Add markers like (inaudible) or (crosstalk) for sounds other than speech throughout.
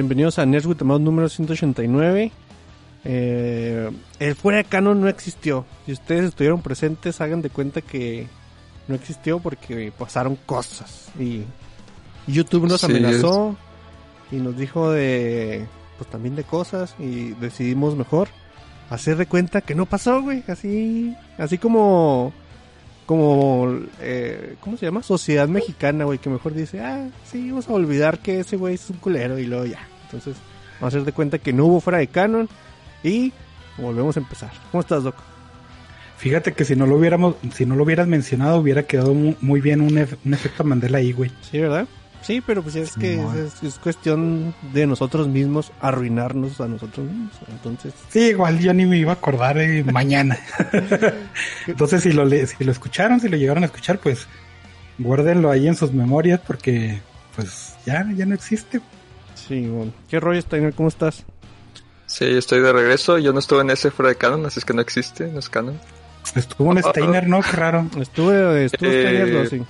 Bienvenidos a Nerds with Mouse número 189. Eh, el fuera de canon no existió. Si ustedes estuvieron presentes, hagan de cuenta que no existió porque pasaron cosas. Y YouTube nos Sí, amenazó y nos dijo de, pues también de cosas y decidimos mejor hacer de cuenta que no pasó, güey. Así, así como, como, eh, ¿cómo se llama? Sociedad mexicana, güey, que mejor dice, ah, sí, vamos a olvidar que ese güey es un culero y luego ya. Entonces, vamos a hacer de cuenta que no hubo fuera de canon y volvemos a empezar. ¿Cómo estás, Doc? Fíjate que si no lo hubiéramos, si no lo hubieras mencionado, hubiera quedado mu- muy bien un, ef- un efecto Mandela ahí, güey. Sí, ¿verdad? Sí, pero pues es que es, es cuestión de nosotros mismos arruinarnos a nosotros mismos. Entonces, Sí, igual yo ni me iba a acordar eh, mañana. (laughs) Entonces, si lo, si lo escucharon, si lo llegaron a escuchar, pues guárdenlo ahí en sus memorias porque, pues, ya, ya no existe. Sí, bueno. ¿Qué rollo, Steiner? ¿Cómo estás? Sí, estoy de regreso. Yo no estuve en ese fuera de canon, así es que no existe, no es canon. Estuvo un Ah, ah, Steiner, ¿no? Qué raro. Estuve, estuve Eh, Steiner dos, sí.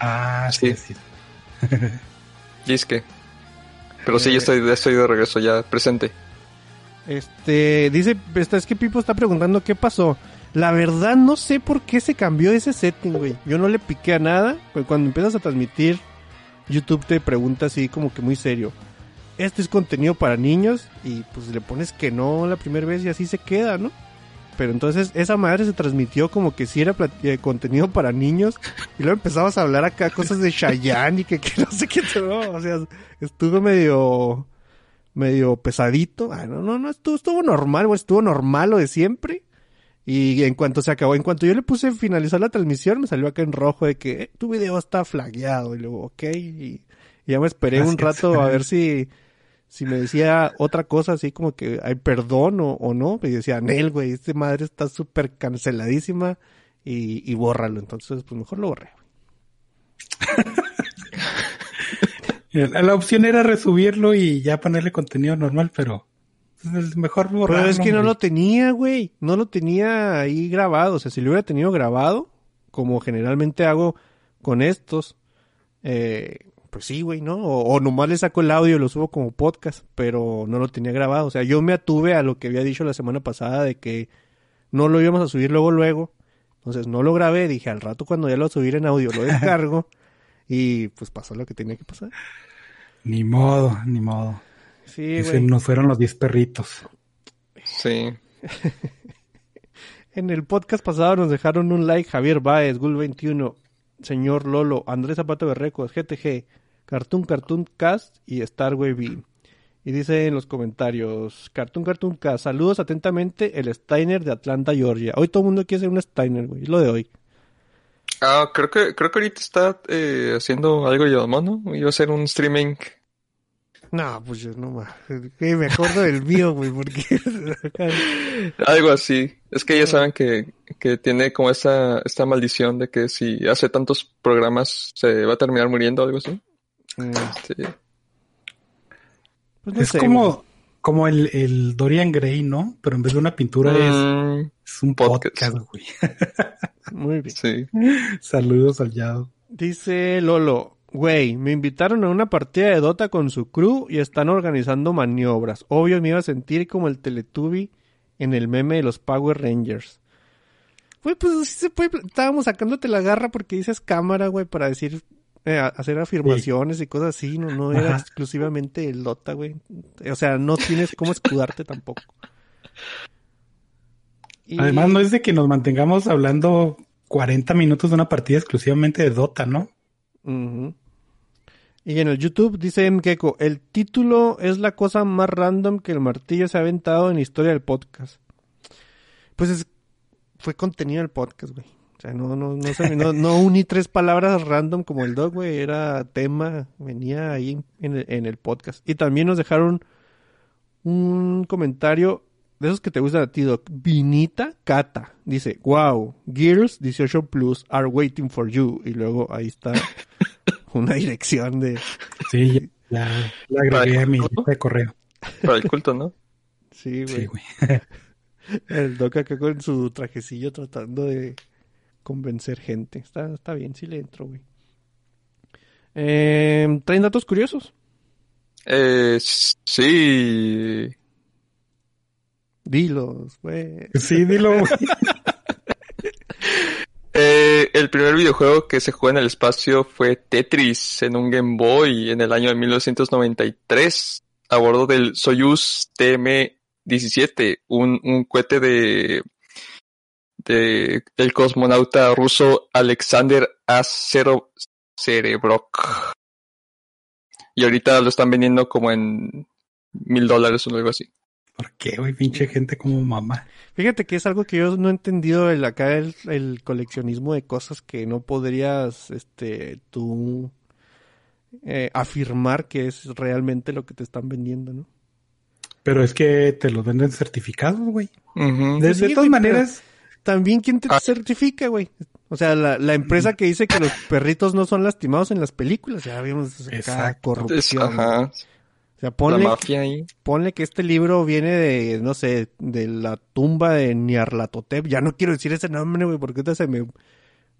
Ah, sí, Sí. sí. (laughs) Disque. Pero sí, Eh. ya estoy, estoy de regreso, ya presente. Este, dice, esta- es que Pipo está preguntando qué pasó. La verdad no sé por qué se cambió ese setting, güey. Yo no le piqué a nada. Pues cuando empiezas a transmitir, YouTube te pregunta así como que muy serio. Este es contenido para niños y pues le pones que no la primera vez y así se queda, ¿no? Pero entonces esa madre se transmitió como que sí era eh, contenido para niños y luego empezabas a hablar acá cosas de Chayanne y que, que no sé qué, no, o sea, estuvo medio medio pesadito. Ah, no, no, no, estuvo, estuvo normal, güey, estuvo normal lo de siempre. Y en cuanto se acabó, en cuanto yo le puse finalizar la transmisión, me salió acá en rojo de que eh, tu video está flagueado. Y luego, ok, y, y ya me esperé un rato a ver si, si me decía otra cosa así como que hay perdón o, o no. Y decía, Nel, güey, esta madre está súper canceladísima y, y bórralo. Entonces, pues mejor lo borré. (laughs) La, opción era resubirlo y ya ponerle contenido normal, pero es mejor borrarlo. Pero es que no lo tenía, güey. No lo tenía ahí grabado. O sea, si lo hubiera tenido grabado, como generalmente hago con estos, eh, pues sí, güey, ¿no? O, o nomás le saco el audio y lo subo como podcast, pero no lo tenía grabado. O sea, yo me atuve a lo que había dicho la semana pasada de que no lo íbamos a subir luego, luego. Entonces no lo grabé. Dije, al rato cuando ya lo subir en audio lo descargo. (laughs) y pues pasó lo que tenía que pasar. Ni modo, ni modo. Sí, Ese güey. nos fueron los 10 perritos. Sí. (laughs) En el podcast pasado nos dejaron un like Javier Baez, Gul21, señor Lolo, Andrés Zapato Berrecos, GTG, Cartoon Cartoon Cast y Starway B. Y dice en los comentarios, Cartoon Cartoon Cast, saludos atentamente, el Steiner de Atlanta, Georgia. Hoy todo el mundo quiere ser un Steiner, güey, es lo de hoy. Ah, creo que, creo que ahorita está eh, haciendo algo yo, ¿no? Iba a hacer un streaming. No, pues yo no más. (laughs) Me acuerdo del mío, güey, porque... (laughs) Algo así. Es que ya saben que, que tiene como esta, esta maldición de que si hace tantos programas se va a terminar muriendo o algo así. Mm, Sí. pues no es sé, como, como el, el Dorian Gray, ¿no? Pero en vez de una pintura es, Mm, es un podcast. podcast, güey. güey. (laughs) Muy bien. sí. Saludos al Yado. Dice Lolo, güey, me invitaron a una partida de Dota con su crew y están organizando maniobras. Obvio me iba a sentir como el Teletubby en el meme de los Power Rangers. Güey, pues sí se puede, estábamos sacándote la garra porque dices cámara, güey, para decir, eh, hacer afirmaciones y cosas así, no, no era Ajá. exclusivamente el Dota, güey. O sea, no tienes cómo escudarte tampoco. Y- Además, no es de que nos mantengamos hablando 40 minutos de una partida exclusivamente de Dota, ¿no? Y en el YouTube dice Mkeko, el título es la cosa más random que el martillo se ha aventado en la historia del podcast. Pues es, fue contenido del podcast, güey. O sea, no, no, no, se- no, no (laughs) uní tres palabras random como el dog, güey. Era tema, venía ahí en el, en el podcast. Y también nos dejaron un comentario de esos que te gustan a ti, Doc. Vinita Cata. Dice, wow, Gears 18 Plus are waiting for you. Y luego ahí está (laughs) (laughs) una dirección de... Sí, ya, ya la agregué a mi lista de correo. Para el culto, ¿no? Sí, güey. Sí, güey. (laughs) El Doc acá con su trajecillo tratando de convencer gente. Está, está bien, sí le entro, güey. Eh, ¿Traen datos curiosos? Eh, sí, Sí. Dilos, güey. Sí, dilo, güey. (laughs) El primer videojuego que se jugó en el espacio fue Tetris en un Game Boy en el año de 1993 a bordo del Soyuz TM-17, un, un cohete de, de del cosmonauta ruso Alexander A. Cerebrok. Y ahorita lo están vendiendo como en mil dólares o algo así. ¿Por qué, güey? Pinche gente como mamá. Fíjate que es algo que yo no he entendido el acá el, el coleccionismo de cosas que no podrías este tú eh, afirmar que es realmente lo que te están vendiendo, ¿no? Pero es que te lo venden certificados, güey. De, Sí, de todas maneras, También quién te Ah. certifica, güey. O sea, la, la empresa que dice que los perritos no son lastimados en las películas, ya vimos acá Exacto. Es- corrupción. ajá. O sea, La ponle, mafia ahí. ponle que este libro viene de, no sé, de la tumba de Nyarlathotep. Ya no quiero decir ese nombre, güey, porque ahorita se me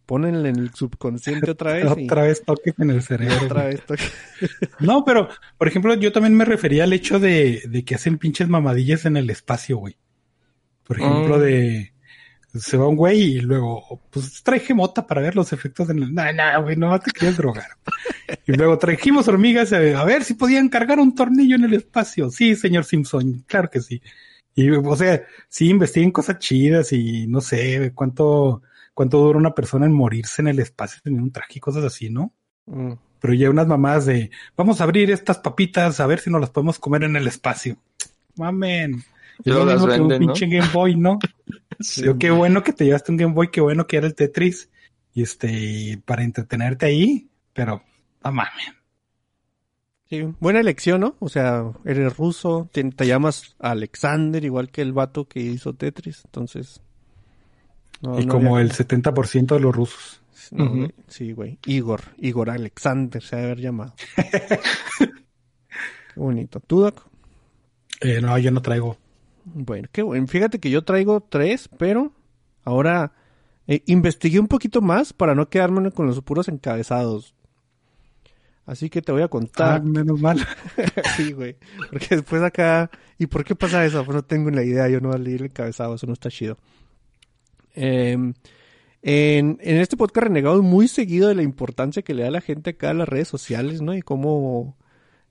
ponen en el subconsciente otra vez. y- otra vez toques en el cerebro. otra vez to- (laughs) No, pero, por ejemplo, yo también me refería al hecho de, de que hacen pinches mamadillas en el espacio, güey. Por ejemplo, Mm. de se va un güey y luego, pues traje mota para ver los efectos en el. No, no, güey, no te querías drogar. Y luego trajimos hormigas a, a ver si podían cargar un tornillo en el espacio. Sí, señor Simpson, claro que sí. Y, o sea, sí investiguen cosas chidas y no sé cuánto, cuánto dura una persona en morirse en el espacio teniendo un traje y cosas así, ¿no? Mm. pero ya unas mamás de vamos a abrir estas papitas a ver si nos las podemos comer en el espacio. Mamen. Y Es lo luego las un venden, ¿no? pinche Game Boy, ¿no? (laughs) Sí. Yo, qué bueno que te llevaste un Game Boy, qué bueno que era el Tetris. Y este, para entretenerte ahí, pero no mamen. Sí, buena elección, ¿no? O sea, eres ruso, te, te llamas Alexander, igual que el vato que hizo Tetris, entonces... no- y no como había- el 70% de los rusos. no, Ujú. güey, Sí, güey. Igor, Igor Alexander se ha de haber llamado. (laughs) Qué bonito. ¿Tú, Doc? Eh, no, yo no traigo. Bueno, qué bueno. Fíjate que yo traigo tres, pero ahora eh, investigué un poquito más para no quedarme con los puros encabezados. Así que te voy a Ah, contar. menos mal. (laughs) sí, güey. Porque después acá... ¿Y por qué pasa eso? Pues no tengo la idea. Yo no voy a leer el encabezado. Eso no está chido. Em, en, en este podcast renegado muy seguido de la importancia que le da la gente acá a las redes sociales, ¿no? Y cómo,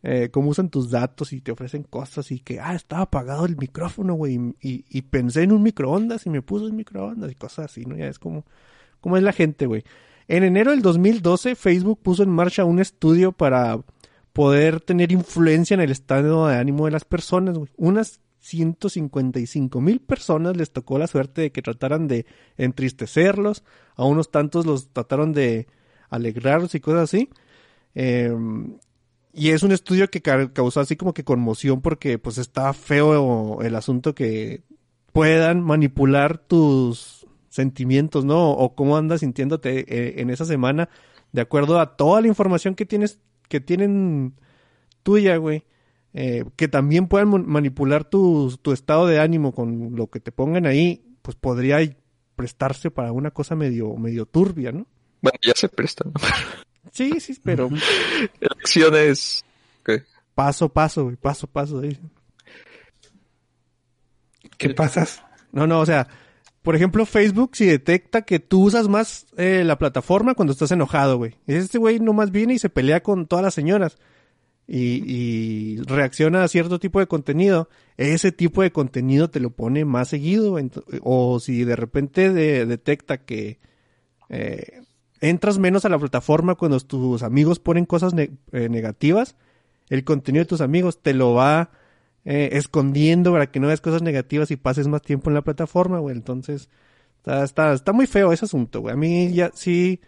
eh, cómo usan tus datos y te ofrecen cosas y que, ah, estaba apagado el micrófono, güey. Y, y pensé en un microondas y me puso el microondas y cosas así, ¿no? Ya es como, cómo es la gente, güey. En enero del 2012, Facebook puso en marcha un estudio para poder tener influencia en el estado de ánimo de las personas, güey. Unas 155 mil personas les tocó la suerte de que trataran de entristecerlos, a unos tantos los trataron de alegrarlos y cosas así. Eh, y es un estudio que ca- causó así como que conmoción porque pues está feo el asunto que puedan manipular tus sentimientos, ¿no? O cómo andas sintiéndote eh, en esa semana de acuerdo a toda la información que tienes, que tienen tuya, güey. Eh, que también puedan manipular tu, tu estado de ánimo con lo que te pongan ahí, pues podría prestarse para una cosa medio, medio turbia, ¿no? Bueno, ya se prestan. ¿no? (laughs) Sí, sí, pero Elecciones. ¿qué? paso a paso, güey, paso a paso. ahí. ¿Qué pasas? No, no, o sea, por ejemplo, Facebook si detecta que tú usas más eh, la plataforma cuando estás enojado, güey. Este güey nomás viene y se pelea con todas las señoras y, y reacciona a cierto tipo de contenido. Ese tipo de contenido te lo pone más seguido. o si de repente de- detecta que eh, entras menos a la plataforma cuando tus amigos ponen cosas eh, negativas, el contenido de tus amigos te lo va eh, escondiendo para que no veas cosas negativas y pases más tiempo en la plataforma, güey. Entonces, está, está, está muy feo ese asunto, güey. A mí ya sí.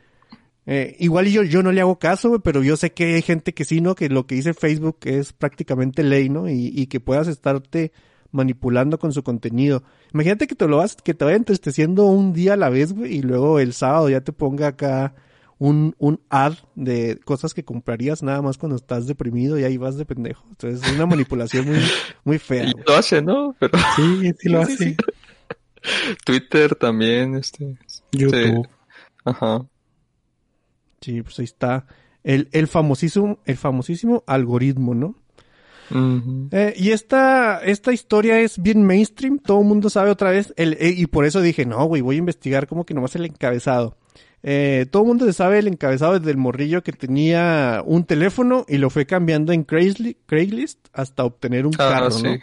eh, igual yo, yo no le hago caso, güey, pero yo sé que hay gente que sí, ¿no? Que lo que dice Facebook es prácticamente ley, ¿no? Y, y que puedas estarte manipulando con su contenido. Imagínate que te lo vas, que te vaya entristeciendo un día a la vez, güey, y luego el sábado ya te ponga acá un, un ad de cosas que comprarías nada más cuando estás deprimido y ahí vas de pendejo. Entonces es una manipulación muy, (laughs) muy fea. Y lo hace, ¿no? Pero Sí, sí lo (laughs) Sí, sí, hace. Twitter también, este. YouTube. Ajá. Sí, pues ahí está el, el famosísimo, el famosísimo algoritmo, ¿no? Eh, y esta, esta historia es bien mainstream, todo el mundo sabe otra vez, el, eh, y por eso dije, no, güey, voy a investigar como que nomás el encabezado. Eh, todo el mundo se sabe el encabezado desde el morrillo que tenía un teléfono y lo fue cambiando en Craigslist, Craigslist hasta obtener un Ah, carro, sí. ¿no?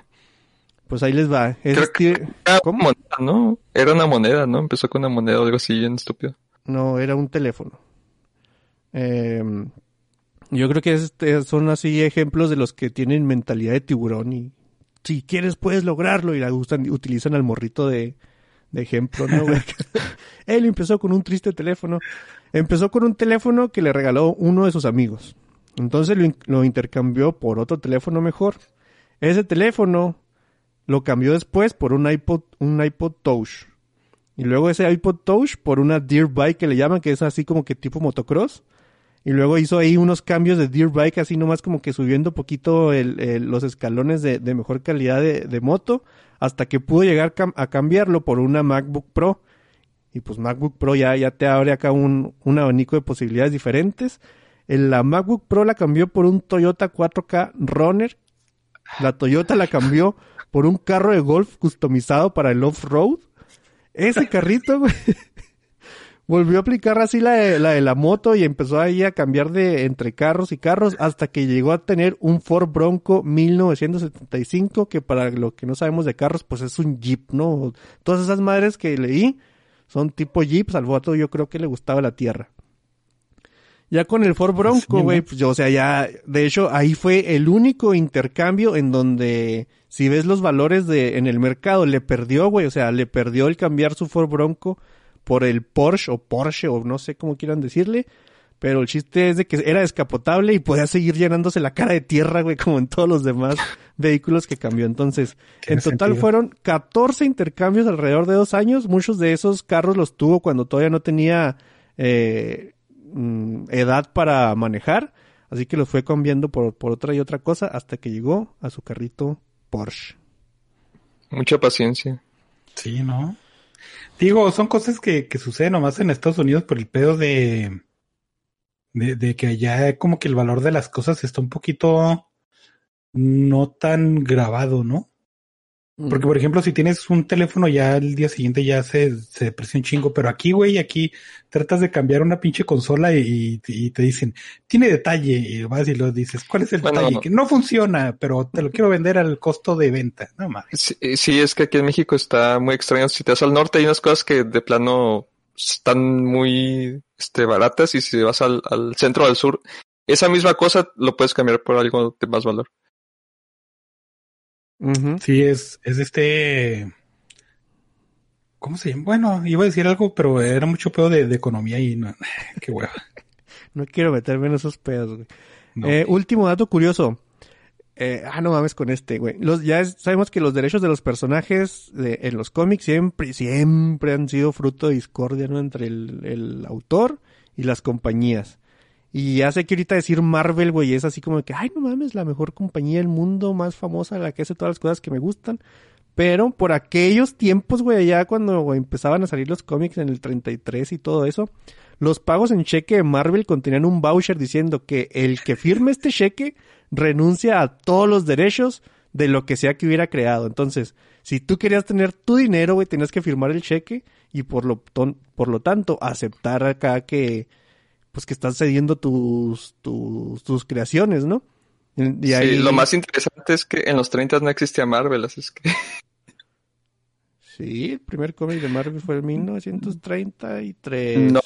Pues ahí les va. Es Steve- Era ¿Cómo? una moneda, ¿no? Era una moneda, ¿no? Empezó con una moneda o algo así bien estúpido. No, era un teléfono. Eh, yo creo que este son así ejemplos de los que tienen mentalidad de tiburón y si quieres puedes lograrlo y la gustan, utilizan al morrito de, de ejemplo, ¿no? güey? (laughs) Él empezó con un triste teléfono. Empezó con un teléfono que le regaló uno de sus amigos. Entonces lo, lo intercambió por otro teléfono mejor. Ese teléfono lo cambió después por un iPod, un iPod Touch. Y luego ese iPod Touch por una Deer Bike que le llaman, que es así como que tipo motocross. Y luego hizo ahí unos cambios de Deer Bike, así nomás como que subiendo poquito el- el- los escalones de, mejor calidad de, moto, hasta que pudo llegar a cambiarlo por una MacBook Pro. Y pues MacBook Pro ya, ya te abre acá un, un abanico de posibilidades diferentes. En la MacBook Pro la cambió por un Toyota 4K Runner. La Toyota la cambió por un carro de golf customizado para el off-road. Ese carrito, güey. Volvió a aplicar así la de, la de la moto y empezó ahí a cambiar de entre carros y carros hasta que llegó a tener un Ford Bronco 1975 que para lo que no sabemos de carros pues es un Jeep, ¿no? Todas esas madres que leí son tipo Jeeps, al voto yo creo que le gustaba la tierra. Ya con el Ford Bronco, Sí, güey, pues yo, o sea, ya, de hecho, ahí fue el único intercambio en donde, si ves los valores de, en el mercado, le perdió, güey, o sea, le perdió el cambiar su Ford Bronco por el Porsche o Porsche o no sé cómo quieran decirle, pero el chiste es de que era descapotable y podía seguir llenándose la cara de tierra, güey, como en todos los demás (laughs) vehículos que cambió. Entonces, en total sentido. fueron 14 intercambios alrededor de dos años. Muchos de esos carros los tuvo cuando todavía no tenía eh, mm, edad para manejar. Así que los fue cambiando por, por otra y otra cosa hasta que llegó a su carrito Porsche. Mucha paciencia. Sí, ¿no? Digo, son cosas que, que suceden nomás en Estados Unidos por el pedo de, de, de que allá como que el valor de las cosas está un poquito no tan grabado, ¿no? Porque, por ejemplo, si tienes un teléfono ya el día siguiente ya se, se deprecia un chingo, pero aquí, güey, aquí tratas de cambiar una pinche consola y, y te dicen, tiene detalle, y vas y lo dices, ¿cuál es el Bueno, detalle? Que no funciona, pero te lo quiero vender al costo de venta. No mames. Sí, sí, es que aquí en México está muy extraño. Si te vas al norte hay unas cosas que de plano están muy este, baratas y si vas al, al centro o al sur, esa misma cosa lo puedes cambiar por algo de más valor. Sí, es, es este. ¿Cómo se llama? Bueno, iba a decir algo, pero era mucho pedo de, de economía y no. (laughs) Qué hueva. (laughs) No quiero meterme en esos pedos, güey. No. Eh, último dato curioso. Eh, ah, no mames con este, güey. Los, ya es- sabemos que los derechos de los personajes de- en los cómics siempre, siempre han sido fruto de discordia, ¿no? Entre el, el autor y las compañías. Y sé que ahorita decir Marvel, güey, es así como que, ay, no mames, la mejor compañía del mundo, más famosa, la que hace todas las cosas que me gustan. Pero por aquellos tiempos, güey, allá cuando empezaban a salir los cómics en el 33 y todo eso, los pagos en cheque de Marvel contenían un voucher diciendo que el que firme este cheque renuncia a todos los derechos de lo que sea que hubiera creado. Entonces, si tú querías tener tu dinero, güey, tenías que firmar el cheque y por lo, por lo tanto aceptar acá que, pues que estás cediendo tus, tus, tus creaciones, ¿no? Y Sí, lo más interesante es que en los 30 no existía Marvel, así es que (laughs) Sí, el primer cómic de Marvel fue en 1933. no.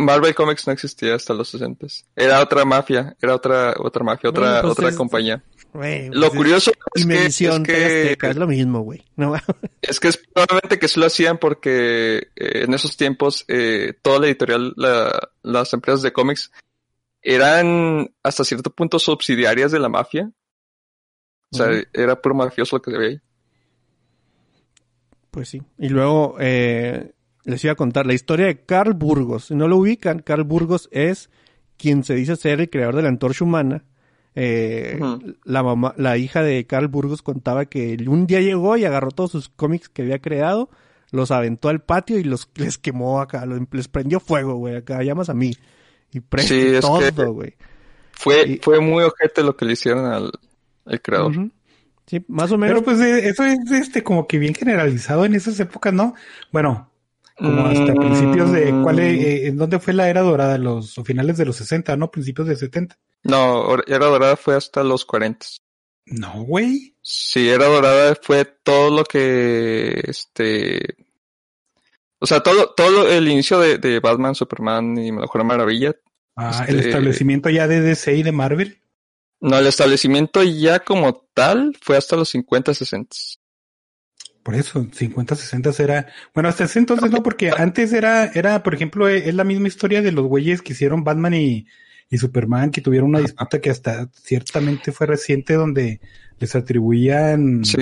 Marvel Comics no existía hasta los 60. Era otra mafia, era otra otra mafia, otra Bueno, pues otra es- compañía. Lo curioso es es que, es Dimensón, TV que Azteca, es lo mismo, güey. No, (laughs) Es que es probablemente que sí lo hacían porque eh, en esos tiempos eh, toda la editorial, la- las empresas de cómics eran hasta cierto punto subsidiarias de la mafia. O sea, era puro mafioso lo que se veía ahí. Pues sí. Y luego eh, les iba a contar la historia de Carl Burgos. Si no lo ubican, Carl Burgos es quien se dice ser el creador de la antorcha humana. Eh. La mamá, la hija de Carl Burgos contaba que un día llegó y agarró todos sus cómics que había creado, los aventó al patio y los les quemó acá, los- les prendió fuego, güey, acá llamas a mí. Y prende Sí, todo, güey. Fue, Y- fue muy ojete lo que le hicieron al, el creador. Sí, más o menos. Pero pues eh, eso es este como que bien generalizado en esas épocas, ¿no? Bueno, como hasta Mm. principios de cuál eh, en dónde fue la era dorada, los o finales de los 60, ¿no? Principios de 70. No, Era Dorada fue hasta los 40. No, güey. Sí, Era Dorada fue todo lo que, este, o sea, todo, todo el inicio de, de Batman, Superman y Mujer Maravilla. Ah, el Este- establecimiento ya de DC y de Marvel. No, el establecimiento ya como tal fue hasta los 50, 60. Por eso, 50, 60 era. Bueno, hasta ese entonces no, porque antes era, era, por ejemplo, eh, es la misma historia de los güeyes que hicieron Batman y, y Superman, que tuvieron una disputa que hasta ciertamente fue reciente, donde les atribuían. Sí,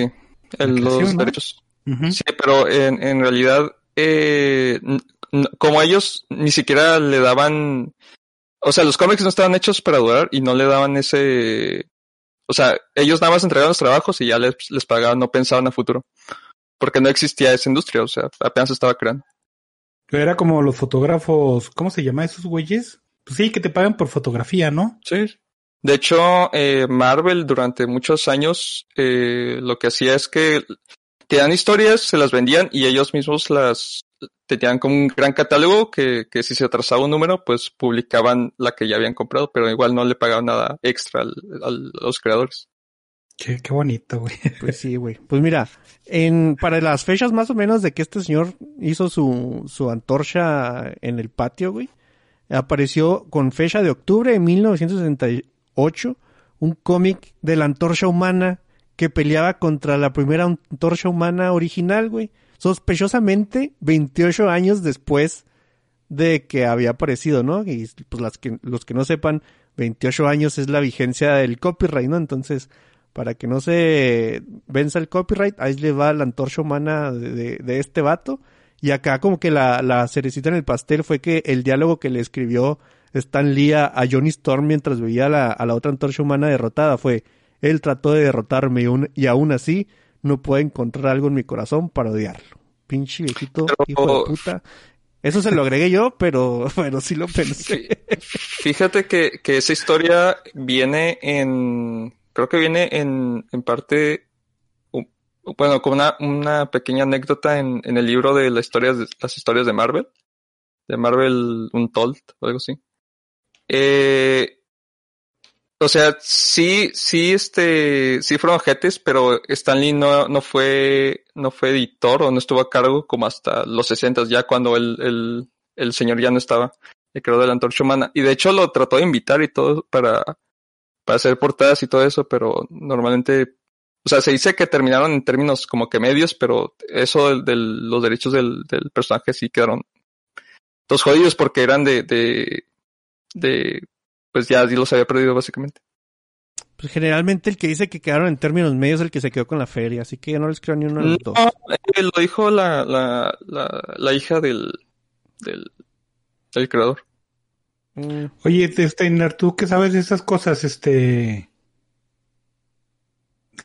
el- los derechos. Sí, pero en, en realidad, eh, como ellos ni siquiera le daban, o sea, los cómics no estaban hechos para durar y no le daban ese, o sea, ellos nada más entregaban los trabajos y ya les, les pagaban, no pensaban a futuro, porque no existía esa industria, o sea, apenas se estaba creando. Era como los fotógrafos, ¿cómo se llama esos güeyes? Pues sí, que te pagan por fotografía, ¿no? Sí. De hecho, eh, Marvel durante muchos años eh, lo que hacía es que tenían historias, se las vendían y ellos mismos las tenían como un gran catálogo que, que si se atrasaba un número, pues publicaban la que ya habían comprado, pero igual no le pagaban nada extra al- al- a los creadores. Qué, bonito, güey. Pues sí, güey. Pues mira, en, para las fechas más o menos de que este señor hizo su, su antorcha en el patio, güey, apareció con fecha de octubre de 1968 un cómic de la antorcha humana que peleaba contra la primera antorcha humana original, güey. Sospechosamente, 28 años después de que había aparecido, ¿no? Y pues las que, los que no sepan, 28 años es la vigencia del copyright, ¿no? Entonces, para que no se venza el copyright, ahí le va la antorcha humana de, de- de este vato. Y acá como que la, la cerecita en el pastel fue que el diálogo que le escribió Stan Lee a, a Johnny Storm mientras veía a la, a la otra antorcha humana derrotada fue, él trató de derrotarme y aún, y aún así no puedo encontrar algo en mi corazón para odiarlo. Pinche viejito, Pero- hijo de puta. Eso se lo agregué yo, pero, (laughs) pero sí lo pensé. Fíjate que, que esa historia viene en, creo que viene en, en parte, bueno, con una, una pequeña anécdota en, en el libro de las historias de, las historias de Marvel, de Marvel Untold o algo así. Eh, o sea, sí, sí, este, sí fueron ojetes, pero Stan Lee no, no fue, no fue editor o no estuvo a cargo como hasta los 60 ya cuando el, el, el señor ya no estaba el creador de la antorcha humana. Y de hecho lo trató de invitar y todo para, para hacer portadas y todo eso, pero normalmente, o sea, se dice que terminaron en términos como que medios, pero eso de, los derechos del, del personaje sí quedaron todos jodidos porque eran de, de, de, pues ya los había perdido básicamente. Pues generalmente el que dice que quedaron en términos medios es el que se quedó con la feria, así que yo no les creo ni uno de los dos. No, eh, lo dijo la, la, la, la hija del, del, del creador. Mm, Oye, Steiner, tú que sabes de esas cosas, este.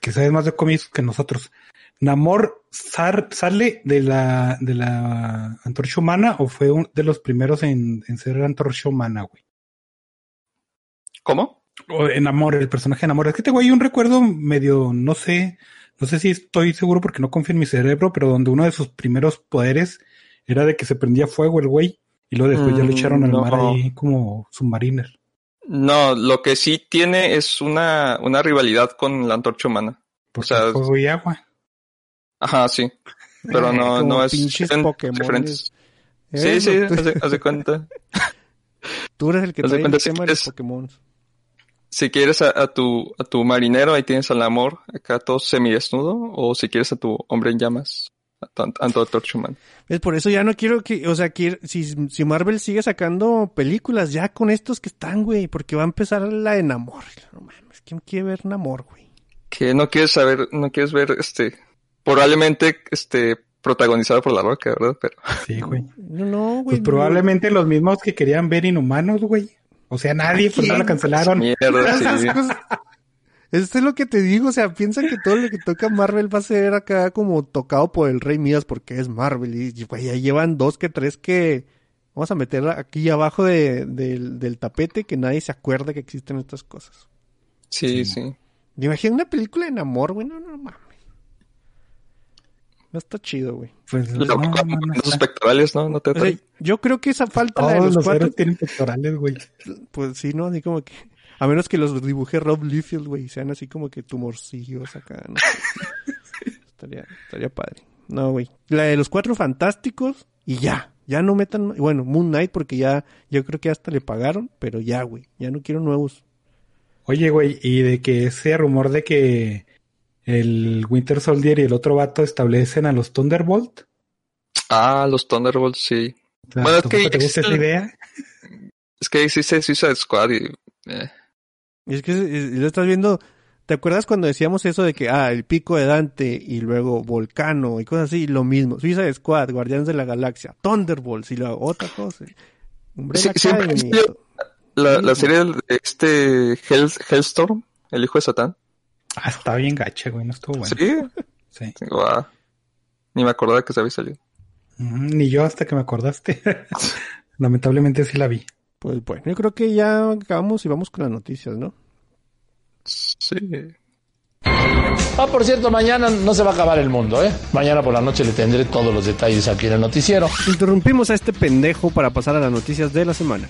que sabes más de cómics que nosotros. ¿Namor sar- sale de la, de la antorcha humana o fue uno de los primeros en, en ser antorcha humana, güey? ¿Cómo? O en Namor, el personaje de Namor. Es que tengo ahí un recuerdo medio, no sé, no sé si estoy seguro porque no confío en mi cerebro, pero donde uno de sus primeros poderes era de que se prendía fuego el güey y luego después ya lo Mm, echaron al no. mar ahí como submariner. No, lo que sí tiene es una, una rivalidad con la antorcha humana. Porque sea, fuego y agua. Ajá, sí. Pero no, como no es pinches diferentes. Eh, Sí, sí, no, tú, haz de, haz de cuenta. (laughs) tú eres el que trae el cuenta, si tema de los Pokémon. Si quieres a, a tu, a tu marinero, ahí tienes al amor, acá todo semidesnudo, o si quieres a tu hombre en llamas, tu antorcha humana. Es por eso ya no quiero que, o sea, quiero, si, si Marvel sigue sacando películas ya con estos que están, güey, porque va a empezar la de Namor. No mames, ¿quién quiere ver Namor, güey? Que no quieres saber, no quieres ver, este, probablemente, este, protagonizado por la roca, ¿verdad? Pero, Sí, güey. No, no, güey. Pues no. probablemente los mismos que querían ver inhumanos, güey. O sea, nadie, pues no la cancelaron. mierda, sí. Esto es lo que te digo, o sea, piensa que todo lo que toca Marvel va a ser acá como tocado por el Rey Mías porque es Marvel y, güey, ya llevan dos que tres que vamos a meter aquí abajo de- del, del tapete que nadie se acuerda que existen estas cosas. Sí, sí. ¿Te imaginas una película de amor, güey? No, no mames. No está chido, güey. Pues Los no, no, no pectorales, ¿no? No te O sea, atrae. yo creo que esa falta la de los los cuatro. tienen pectorales, güey. Pues sí, ¿no? Así como que. A menos que los dibuje Rob Liefeld, güey. y Sean así como que tumorcillos acá. No sé. (laughs) estaría, estaría padre. No, güey. La de los cuatro fantásticos y ya. Ya no metan. Bueno, Moon Knight porque ya. Yo creo que hasta le pagaron. Pero ya, güey. Ya no quiero nuevos. Oye, güey, y de que ese rumor de que el Winter Soldier y el otro vato establecen a los Thunderbolt. Ah, los Thunderbolts, sí. O sea, Bueno, es ¿tampoco que ¿Te gusta esa idea? Es que existe Suicide Squad y... eh, Y es que lo estás viendo. ¿Te acuerdas cuando decíamos eso de que, ah, el pico de Dante y luego Volcano y cosas así? Lo mismo. Suicide Squad, Guardianes de la Galaxia, Thunderbolts y luego otra cosa. Sí, siempre La, la serie de este Hell, Hellstorm, el hijo de Satán. Ah, está bien gacha, güey, no estuvo bueno. Sí. Sí. Ni me acordaba que se había salido. Ni yo hasta que me acordaste. (laughs) Lamentablemente sí la vi. Pues bueno, yo creo que ya acabamos y vamos con las noticias, ¿no? Sí. Ah, por cierto, mañana no se va a acabar el mundo, ¿eh? Mañana por la noche le tendré todos los detalles aquí en el noticiero. Interrumpimos a este pendejo para pasar a las noticias de la semana.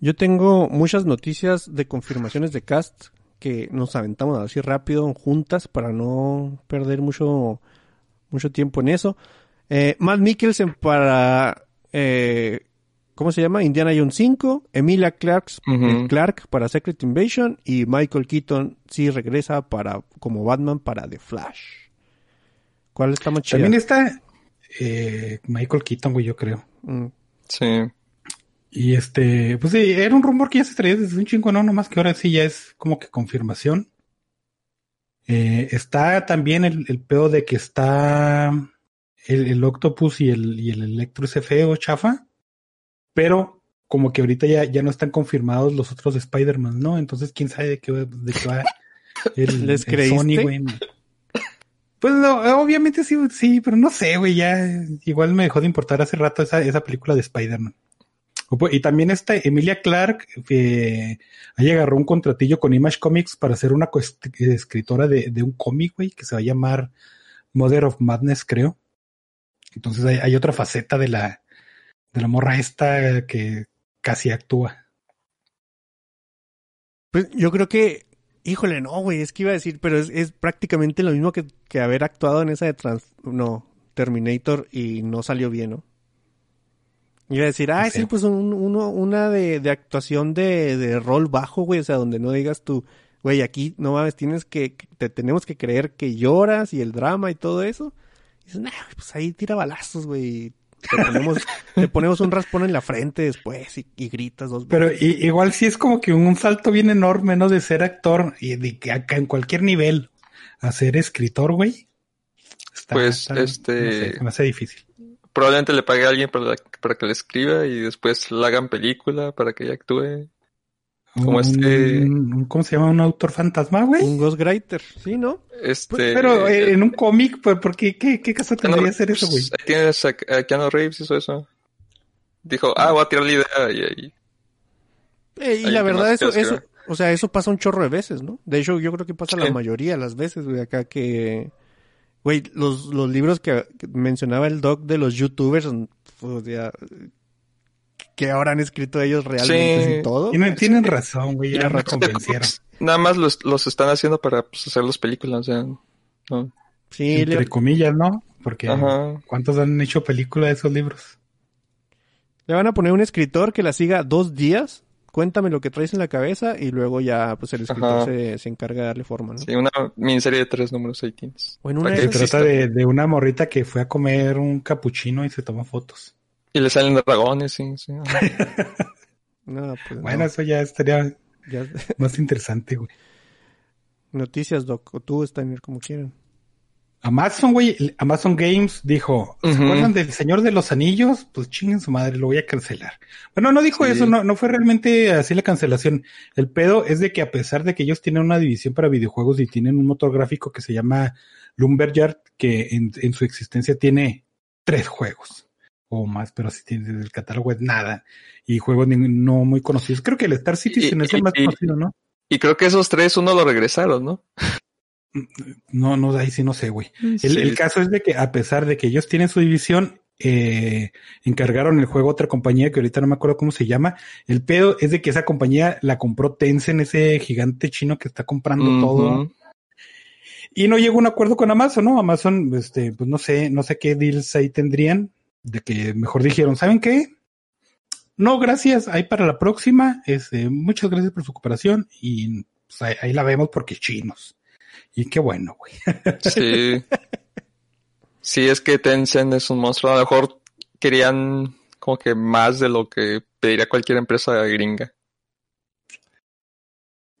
Yo tengo muchas noticias de confirmaciones de cast que nos aventamos así rápido juntas para no perder mucho, mucho tiempo en eso. Eh, Matt Mikkelsen para, eh, ¿cómo se llama? Indiana Jones 5, Emilia Clarks, Ujú. eh, Clark para Secret Invasion y Michael Keaton sí regresa para como Batman para The Flash. ¿Cuál está más chida? También está eh, Michael Keaton, güey, yo creo. Mm. Sí. Y este, pues sí, era un rumor que ya se traía desde un chingo, no, nomás que ahora sí ya es como que confirmación. Eh, está también el, el pedo de que está el, el Octopus y el, y el Electro ese feo chafa, pero como que ahorita ya, ya no están confirmados los otros Spider-Man, ¿no? Entonces, quién sabe de qué, va- de qué va el, (laughs) ¿Les el? Sony, güey. Pues no, obviamente sí, sí, pero no sé, güey, ya igual me dejó de importar hace rato esa, esa película de Spider-Man. Pues- Y también está Emilia Clark, que ahí agarró un contratillo con Image Comics para ser una escritora de, de un cómic, güey, que se va a llamar Mother of Madness, creo. Entonces hay, hay otra faceta de la, de la morra esta que casi actúa. Pues yo creo que, híjole, no, güey, es que iba a decir, pero es, es prácticamente lo mismo que, que haber actuado en esa de Trans, no, Terminator y no salió bien, ¿no? Iba a decir, ah, Sí. sí, pues un, uno, una de, de actuación de, de rol bajo, güey, o sea, donde no digas tú, güey, aquí no mames, tienes que, te tenemos que creer que lloras y el drama y todo eso. Y dices, nah, pues ahí tira balazos, güey. Te ponemos, te ponemos un raspón en la frente después y, y gritas dos Pero i- igual sí es como que un salto bien enorme, ¿no? De ser actor y de que acá en cualquier nivel a ser escritor, güey. Está- Pues, está- este- no sé, se me hace difícil. Probablemente le pague a alguien para, para que le escriba y después la hagan película para que ella actúe. Como este- ¿Cómo se llama? Un autor fantasma, güey. Un Ghostwriter, ¿sí, no? Este. Pues, Pero eh, en un cómic, pues, ¿por qué? ¿Qué, qué caso tendría hacer eso, güey? Tienes a, a Keanu Reeves hizo eso. Dijo, ah, voy a tirar la idea y ahí. Eh, y la verdad, eso, eso, o sea, eso pasa un chorro de veces, ¿no? De hecho, yo creo que pasa la mayoría de las veces, güey, acá que, güey, los, los libros que, mencionaba el doc de los youtubers, pues, ya, que ahora han escrito ellos realmente Sí. y todo. Tienen, tienen razón, güey. Ya me convencieron. (laughs) Nada más los, los están haciendo para pues, hacer las películas, o sea. no. Sí, Entre le, comillas, ¿no? Porque Ajá. ¿cuántos han hecho película de esos libros? le van a poner un escritor que la siga dos días, cuéntame lo que traes en la cabeza y luego ya, pues el escritor se, se encarga de darle forma, ¿no? Sí, una miniserie de tres números ahí tienes. O en una Se trata de, de una morrita que fue a comer un capuchino y se toma fotos. Y le salen dragones, sí, sí. (laughs) No, pues Bueno, no, eso ya estaría ya- (laughs) más interesante, güey. noticias, doc, o tú, Steiner, como quieran. Amazon, güey, Amazon Games dijo, ¿se acuerdan del Señor de los Anillos? Pues chinguen su madre, lo voy a cancelar. Bueno, no dijo Sí. eso, no, no fue realmente así la cancelación. El pedo es de que a pesar de que ellos tienen una división para videojuegos y tienen un motor gráfico que se llama Lumberyard, que en, en su existencia tiene tres juegos o más, pero si tiene el catálogo es nada y juegos no muy conocidos. Creo que el Star Citizen Y- es el más y- conocido, ¿no? Y creo que esos tres uno lo regresaron, ¿no? No, no, ahí sí no sé, güey. El, Sí. el caso es de que a pesar de que ellos tienen su división, eh, encargaron el juego a otra compañía que ahorita no me acuerdo cómo se llama. El pedo es de que esa compañía la compró Tencent, ese gigante chino que está comprando todo. Y no llegó a un acuerdo con Amazon, ¿no? Amazon, este, pues no sé, no sé qué deals ahí tendrían, de que mejor dijeron, ¿saben qué? No, gracias, ahí para la próxima, este, muchas gracias por su cooperación y pues, ahí, ahí la vemos porque chinos. Y qué bueno, güey. (laughs) Sí. Sí, es que Tencent es un monstruo. A lo mejor querían como que más de lo que pediría cualquier empresa gringa.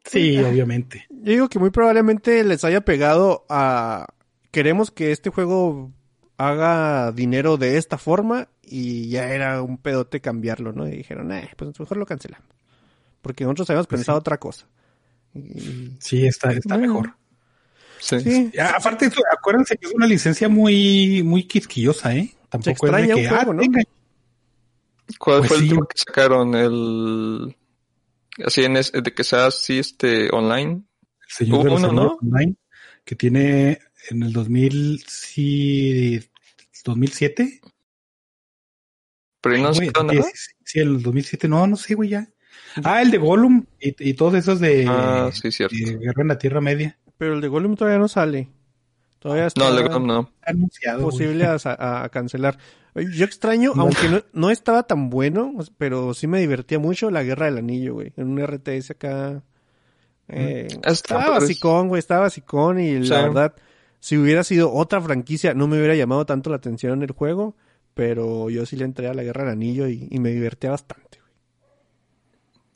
Sí, obviamente. Yo digo que muy probablemente les haya pegado a... Queremos que este juego haga dinero de esta forma y ya era un pedote cambiarlo, ¿no? Y dijeron, eh, pues mejor lo cancelamos. Porque nosotros habíamos Pues pensado sí. otra cosa. Y- Sí, está, está mejor. Sí. Sí, aparte, acuérdense que es una licencia muy, muy quisquillosa, ¿eh? Tampoco es de extraña que, un juego, ah, ¿no? ¿Cuál Pues fue el último que sacaron? El... Así en es- de que sea así este online. El Señor de Hubo los uno, ¿no? Online, que tiene en el 2000, sí, 2007. Pero no Güey, sacaron sí, nada. sí, sí, en el 2007, no, no sé, güey, ya. Ah, el de Gollum y, y todos esos de, Ah, sí, cierto. de Guerra en la Tierra Media. pero el de Gollum todavía no sale. Todavía está No, el de Gollum no. Está anunciado. posible a, cancelar. Yo extraño, No. aunque no, no estaba tan bueno, pero sí me divertía mucho la Guerra del Anillo, güey. En un RTS acá. Eh, estaba padre. basicón, güey, estaba basicón y Sí. la verdad, si hubiera sido otra franquicia, no me hubiera llamado tanto la atención el juego, pero yo sí le entré a la Guerra del Anillo y, y me divertía bastante. güey.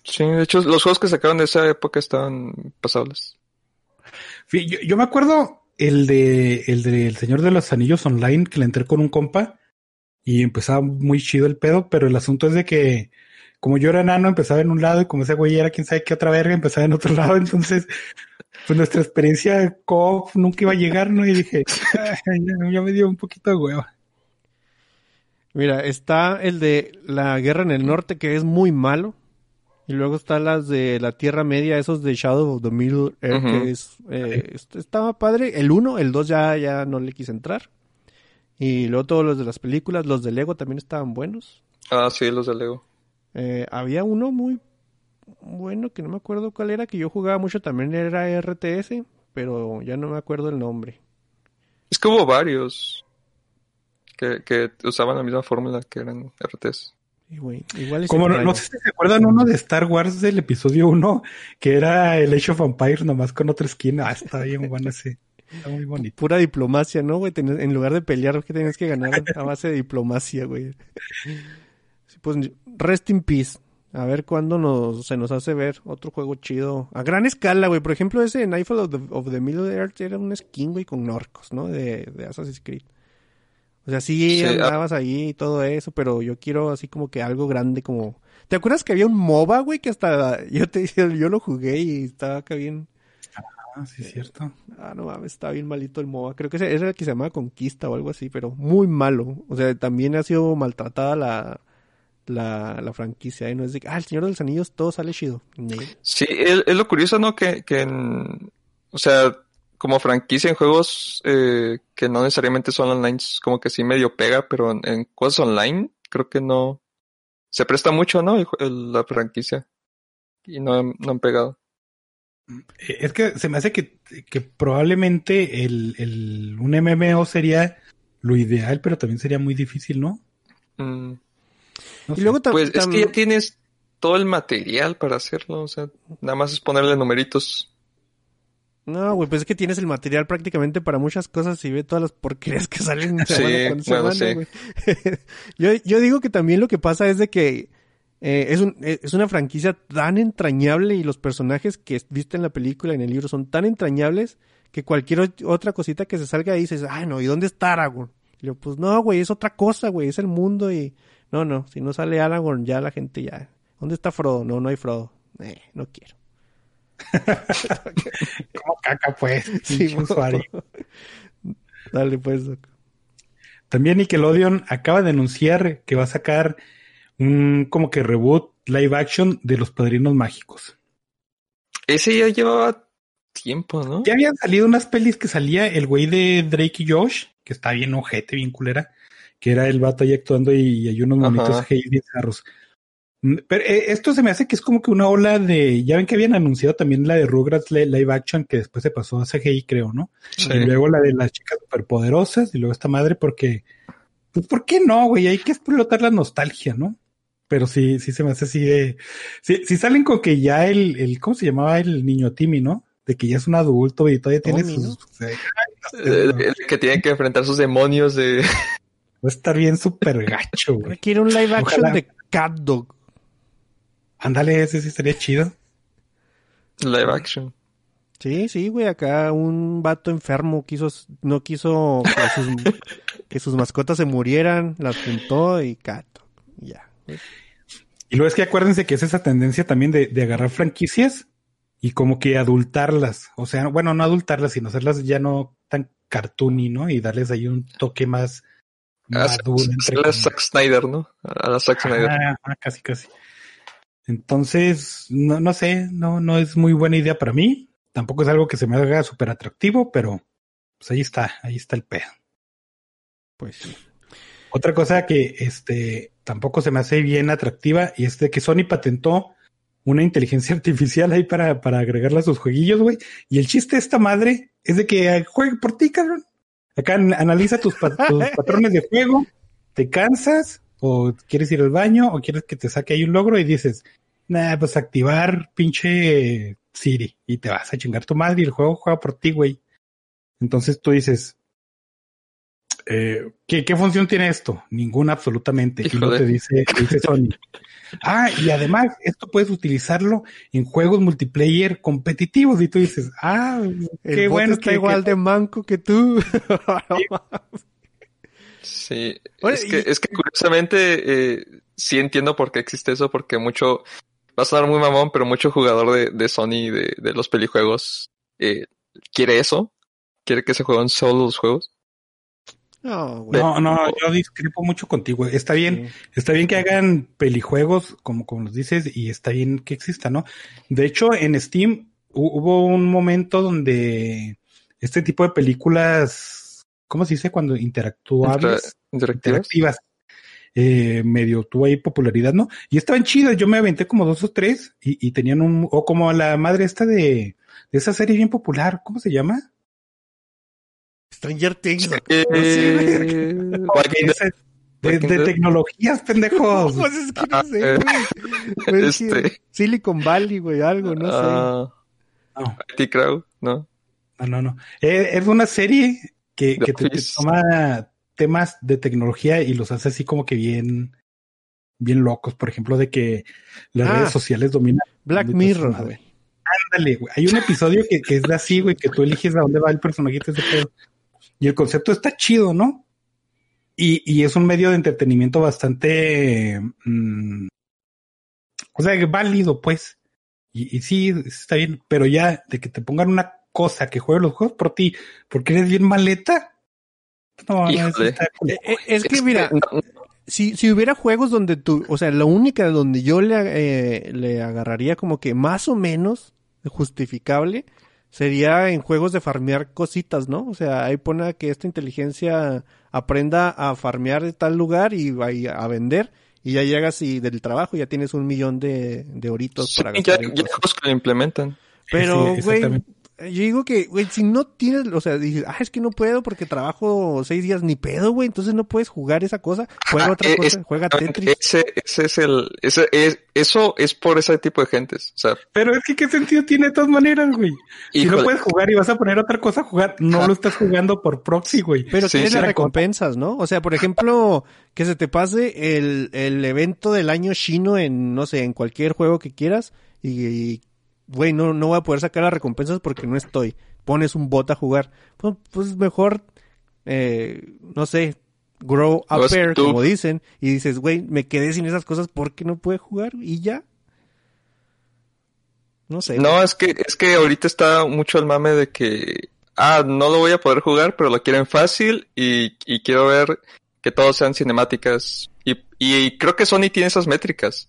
Sí, de hecho, los juegos que sacaron de esa época estaban pasables. Yo, yo me acuerdo el de el de El Señor de los Anillos Online que le entré con un compa y empezaba muy chido el pedo, pero el asunto es de que como yo era enano empezaba en un lado y como ese güey era quién sabe qué otra verga empezaba en otro (laughs) lado, entonces pues nuestra experiencia co nunca iba a llegar, ¿no? Y dije, (laughs) "Ay, ya, me dio un poquito de hueva. Mira, está el de la Guerra en el Norte, que es muy malo. Y luego está las de la Tierra Media, esos de Shadow of the Middle Earth, que es, eh, est- estaba padre. El 1, el 2 ya, ya no le quise entrar. Y luego todos los de las películas, los de Lego también estaban buenos. Ah, sí, los de Lego. Eh, había uno muy bueno que no me acuerdo cuál era, que yo jugaba mucho también, era RTS, pero ya no me acuerdo el nombre. Es que hubo varios que, que usaban la misma fórmula que eran RTS. Y, igual Como no, sé si se acuerdan uno de Star Wars del episodio 1 que era el Age of Empires nomás con otra esquina. Ah, está bien bueno ese. Está muy bonito. Pura diplomacia, ¿no, güey? En lugar de pelear, que tenías que ganar a base de diplomacia, güey. Pues, rest in peace. A ver cuándo nos, se nos hace ver otro juego chido. A gran escala, güey. Por ejemplo, ese Nightfall of the, of the Middle Earth era un skin, güey, con orcos, ¿no? De, de Assassin's Creed. O sea, sí, Sí, ah. andabas ahí y todo eso, pero yo quiero así como que algo grande como... ¿Te acuerdas que había un MOBA, güey? Que hasta yo te (laughs) yo lo jugué y estaba acá bien... Ah, sí, es cierto. Ah, no mames, está bien malito el MOBA. Creo que ese era el que se llamaba Conquista o algo así, pero muy malo. O sea, también ha sido maltratada la, la, la franquicia, ¿eh? No es de que, ah, el Señor de los Anillos todo sale chido. Sí, es, es lo curioso, ¿no? Que, que en, o sea, como franquicia en juegos eh, que no necesariamente son online, como que sí medio pega, pero en, en cosas online creo que no. Se presta mucho, ¿no? El jue- el- la franquicia. Y no, han- no han pegado. Eh, Es que se me hace que, que probablemente el, el, un MMO sería lo ideal, pero también sería muy difícil, ¿no? Mm, No Y sé. luego Pues es que ya tienes todo el material para hacerlo, o sea, nada más es ponerle numeritos. No, güey, pues es que tienes el material prácticamente para muchas cosas y ve todas las porquerías que salen (laughs) Sí, semana con bueno, semana, sí. güey. (laughs) yo, yo digo que también lo que pasa es de que eh, es, un, es una franquicia tan entrañable y los personajes que viste en la película y en el libro son tan entrañables que cualquier ot- otra cosita que se salga ahí dices, ay no, ¿y dónde está Aragorn? Y yo, pues no, güey, es otra cosa, güey, es el mundo y... No, no, si no sale Aragorn ya la gente ya... ¿Dónde está Frodo? No, no hay Frodo. Eh, no quiero. (laughs) Como caca, pues. (laughs) Sí, usuario. Dale pues, Doc. También Nickelodeon acaba de anunciar que va a sacar un como que reboot live action de los padrinos mágicos. Ese ya llevaba tiempo, ¿no? Ya habían salido unas pelis que salía el güey de Drake y Josh, que está bien ojete, bien culera, que era el vato ahí actuando y, hay unos monitos. Mm, Pero eh, esto se me hace que es como que una ola de. Ya ven que habían anunciado también la de Rugrats li- live action, que después se pasó a CGI, creo, ¿no? Sí. Y luego la de las chicas superpoderosas, y luego esta madre, porque. Pues, ¿por qué no, güey? Hay que explotar la nostalgia, ¿no? Pero sí, sí se me hace así de. Si, si salen con que ya el, el. ¿Cómo se llamaba el niño Timmy, no? De que ya es un adulto y todavía tiene sus. el que tiene que enfrentar sus demonios de Va a estar bien súper gacho, güey. Quiero un live action Ojalá. de Cat Dog. Ándale, ese sí estaría chido. live action. Sí, sí, güey, acá un vato enfermo quiso, no quiso que sus, (laughs) que sus mascotas se murieran, las juntó y Cat Dog. Ya. Y luego es que acuérdense que es esa tendencia también de, de agarrar franquicias y como que adultarlas. O sea, bueno, no adultarlas, sino hacerlas ya no tan cartoony, ¿no? Y darles ahí un toque más maduro. a la comillas. Zack Snyder, ¿no? A la Zack Snyder. Casi, casi. Entonces, no, no sé, no, no es muy buena idea para mí. Tampoco es algo que se me haga súper atractivo, pero pues ahí está, ahí está el pedo. Pues sí. Otra cosa que este tampoco se me hace bien atractiva y es de que Sony patentó una inteligencia (laughs) artificial ahí para, para agregarla a sus jueguillos, güey. Y el chiste de esta madre es de que juegue por ti, cabrón. Acá an- analiza tus, pa- tus (laughs) patrones de juego, te cansas o quieres ir al baño o quieres que te saque ahí un logro y dices, nah, pues activar pinche Siri y te vas a chingar tu madre y el juego juega por ti, güey. Entonces tú dices, eh, ¿qué, ¿qué función tiene esto? Ninguna absolutamente. Y Híjole. te dice, te dice Sony. Ah, y además, esto puedes utilizarlo en juegos multiplayer competitivos. Y tú dices, ah, qué bueno está que, igual que- de manco que tú. Sí. Oye, es, que, y- es que curiosamente eh, sí entiendo por qué existe eso, porque mucho, va a sonar muy mamón, pero mucho jugador de, de Sony, de, de los pelijuegos, eh, quiere eso. Quiere que se jueguen solo los juegos. No, güey. No, no, yo discrepo mucho contigo. Está bien, Sí. está bien que hagan pelijuegos, como, como nos dices, y está bien que exista, ¿no? De hecho, en Steam hu- hubo un momento donde este tipo de películas, ¿cómo se dice? Cuando interactuables, Interactivas. interactivas, eh, medio tuvo ahí popularidad, ¿no? Y estaban chidas, yo me aventé como dos o tres y, y tenían un, o como la madre esta de, de esa serie bien popular, ¿cómo se llama? Stranger Things. Eh, De, Walking Dead. esa- de- de tecnologías, pendejos. (laughs) Pues es que no Ah, sé, eh, güey. (laughs) Pues este, Silicon Valley, güey, algo, no sé. ah, No. IT Crowd, ¿no? No, no, no. Eh, es una serie que, que te, te toma temas de tecnología y los hace así como que bien, bien locos. Por ejemplo, de que las Ah. redes sociales dominan. Black Mirror, güey. Ándale, güey. Hay un episodio que, que es de así, güey, que tú eliges a dónde va el personajito ese pedo. Y el concepto está chido, ¿no? Y, y es un medio de entretenimiento bastante, mm, o sea, válido, pues. Y, y sí, está bien, pero ya de que te pongan una cosa que juegue los juegos por ti, porque eres bien maleta. No, no, eso está Eh, eh, es que, mira, si, si hubiera juegos donde tú, o sea, la única donde yo le, eh, le agarraría como que más o menos justificable sería en juegos de farmear cositas, ¿no? O sea, ahí pone que esta inteligencia aprenda a farmear de tal lugar y va ahí a vender y ya llegas y del trabajo ya tienes un millón de, de horitos sí, para ya, gastar. ya hay cosas. juegos que lo implementan. Pero, güey. Yo digo que, güey, si no tienes, o sea, dices, ah, es que no puedo porque trabajo seis días ni pedo, güey, entonces no puedes jugar esa cosa. Juega Ah, otra eh, cosa, juega Tetris. Ese, ese es el, ese es, eso es por ese tipo de gentes. O sea, Pero es que qué sentido tiene de todas maneras, güey. Si no puedes jugar y vas a poner otra cosa a jugar, no Ajá. lo estás jugando por proxy, güey. Pero Sí, tienes sí. las recompensas, ¿no? O sea, por ejemplo, que se te pase el, el evento del año chino en, no sé, en cualquier juego que quieras y, y, güey, no, no voy a poder sacar las recompensas porque no estoy. Pones un bot a jugar. Pues, pues mejor, eh, no sé, grow a pair, como dicen, y dices, güey, me quedé sin esas cosas porque no pude jugar y ya. No sé. no, es que, es que ahorita está mucho el mame de que, ah, no lo voy a poder jugar, pero lo quieren fácil y, y quiero ver que todos sean cinemáticas. Y, y creo que Sony tiene esas métricas.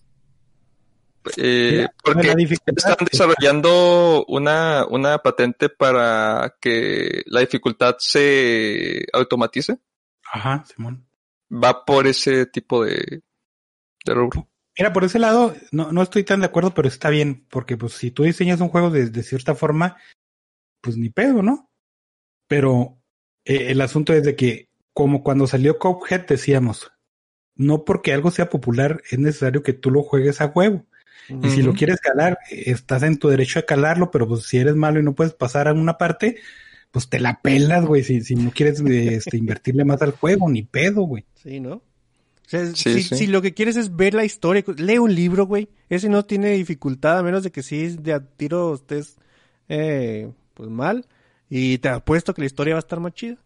Eh, porque están está- desarrollando una, una patente para que la dificultad se automatice. Ajá, Simón. Va por ese tipo de, de rubro. Mira, por ese lado, no, no estoy tan de acuerdo, pero está bien, porque pues si tú diseñas un juego de, de cierta forma, pues ni pedo, ¿no? Pero eh, el asunto es de que, como cuando salió Cuphead, decíamos, no porque algo sea popular es necesario que tú lo juegues a huevo. Y si lo quieres calar, estás en tu derecho de calarlo, pero pues si eres malo y no puedes pasar a una parte, pues te la pelas, güey, si, si no quieres este, invertirle más al juego, ni pedo, güey. Sí, ¿no? O sea, Sí, si, sí. si lo que quieres es ver la historia, lee un libro, güey. Ese no tiene dificultad, a menos de que sí de a tiro estés eh, pues mal. Y te apuesto que la historia va a estar más chida.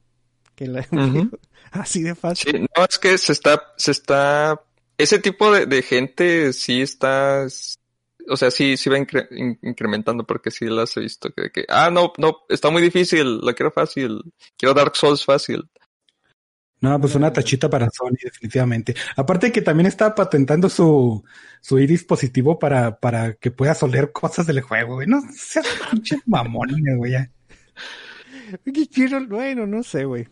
Que la... (laughs) Así de fácil. Sí, no, es que se está, se está, ese tipo de, de gente sí está, o sea, sí, sí va incre- in- incrementando porque sí las he visto que, que, ah, no, no, está muy difícil, lo quiero fácil, quiero Dark Souls fácil. No, pues una tachita para Sony, definitivamente. Aparte que también está patentando su, su iris positivo para, para que puedas oler cosas del juego, güey. No seas pinche mamón, güey. ya. ¿Qué quiero? Bueno, no sé, güey.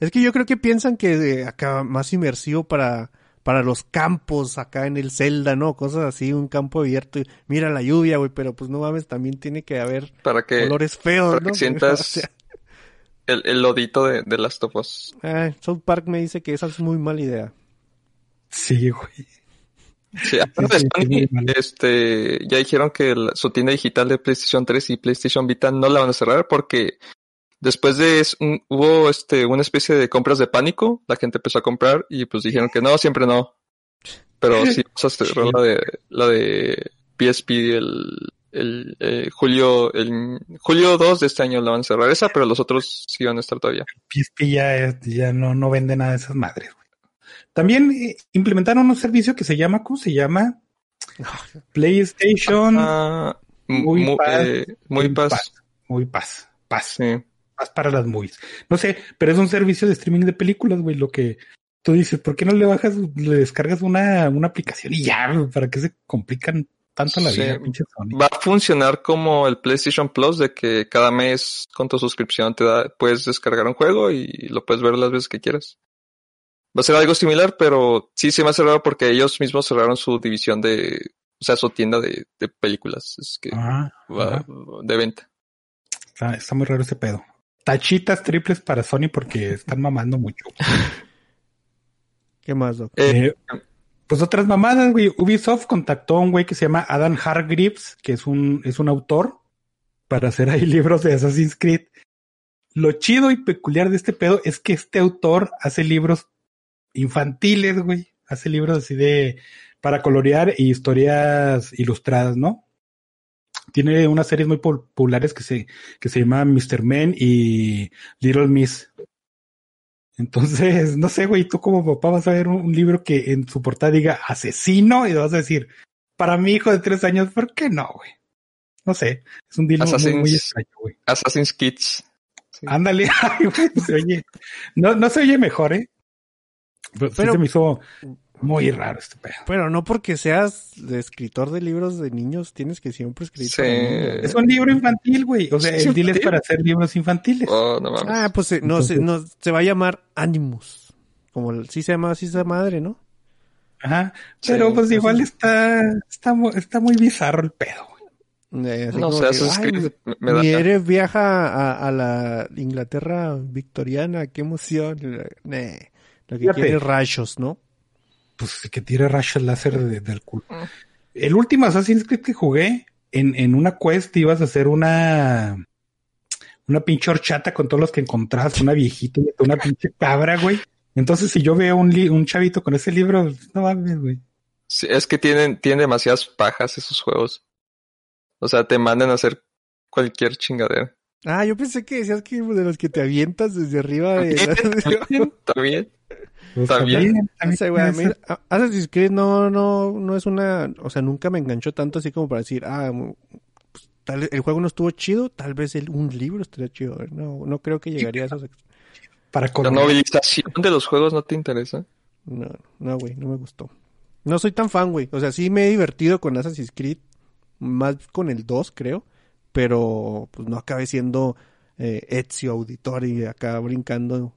Es que yo creo que piensan que de acá más inmersivo para, para los campos acá en el Zelda, ¿no? Cosas así, un campo abierto. y Mira la lluvia, güey, pero pues no mames, también tiene que haber Para que, olores feos, para que (laughs) sientas O sea, el, el lodito de, de las topos. ah, South Park me dice que esa es muy mala idea. Sí, güey. Sí, aparte sí, este, ya dijeron que la- su tienda digital de PlayStation 3 y PlayStation Vita no la van a cerrar porque después de un- hubo este una especie de compras de pánico, la gente empezó a comprar y pues dijeron que no, siempre no. Pero sí (laughs) cerrar la de la de PSP el el eh, julio el julio 2 de este año la van a cerrar esa, pero los otros sí van a estar todavía. PSP ya, ya no, no vende nada de esas madres, güey. También eh, implementaron un servicio que se llama, ¿cómo se llama? (laughs) PlayStation Ah, Muy mu- paz, eh, muy paz. Pass. Muy paz. Paz. Sí. Paz para las movies. No sé, pero es un servicio de streaming de películas, güey. Lo que tú dices, ¿por qué no le bajas, le descargas una, una aplicación y ya? ¿Para qué se complican tanto la Sí. vida, pinche Sony? Va a funcionar como el PlayStation Plus de que cada mes con tu suscripción te da, puedes descargar un juego y lo puedes ver las veces que quieras. Va a ser algo similar, pero sí se me hace raro porque ellos mismos cerraron su división de, o sea, su tienda de, de películas, es que Ah, va ajá. de venta. está, está muy raro ese pedo. Tachitas triples para Sony porque están mamando mucho. (laughs) ¿Qué más, Doc? Eh, Eh, pues otras mamadas, güey. Ubisoft contactó a un güey que se llama Adam Hargreaves, que es un, es un autor, para hacer ahí (laughs) libros de Assassin's Creed. Lo chido y peculiar de este pedo es que este autor hace libros infantiles, güey. Hace libros así de para colorear y historias ilustradas, ¿no? Tiene unas series muy populares que se, que se llaman Mr. Men y Little Miss. Entonces, (laughs) no sé, güey, tú como papá vas a ver un, un libro que en su portada diga asesino y vas a decir, para mi hijo de tres años, ¿por qué no, güey? No sé, es un deal muy, muy, extraño, güey. Assassin's Kids. Sí. Ándale, (laughs) ay, güey, se oye, no, no se oye mejor, ¿eh? Pero, sí Pero- se me hizo muy raro este pedo. Pero no porque seas de escritor de libros de niños, tienes que siempre escribir Sí. Es un libro infantil, güey. O sea, ¿Es el deal es para hacer libros infantiles. Oh, no mames. Ah, pues eh, no, se, no, se va a llamar Animus. Como el- sí se llama así esa madre, ¿no? Ajá. Sí, Pero pues así igual es. está, está, está muy bizarro el pedo, güey. Eh, no sé, que, Assassin's "Ay, Creed me, me da. Mi héroe viaja a, a la Inglaterra victoriana, qué emoción. Eh, lo que Fíjate. quiere es rayos, ¿no? Pues que tire rayos láser de- del culo. Mm. El último Assassin's Creed que jugué, en, en una quest ibas a hacer una una pinche horchata con todos los que encontrabas, una viejita, y una pinche cabra, güey. Entonces, si yo veo un, li- un chavito con ese libro, no mames, güey. Sí, es que tienen, tienen demasiadas pajas esos juegos. O sea, te mandan a hacer cualquier chingadera. Ah, yo pensé que decías que de los que te avientas desde arriba de... También, (laughs) también. Pues, También. No también a mí ser. a- Assassin's Creed no, no, no es una, o sea, nunca me enganchó tanto así como para decir, ah, pues, tal, el juego no estuvo chido, tal vez el, un libro estaría chido. No, no creo que llegaría a esos. Para La novelización de los juegos no te interesa. No, no, güey, no me gustó. No soy tan fan, güey. O sea, sí me he divertido con Assassin's Creed. Más con el 2, creo. Pero pues no acabé siendo eh, Ezio Auditori acá brincando.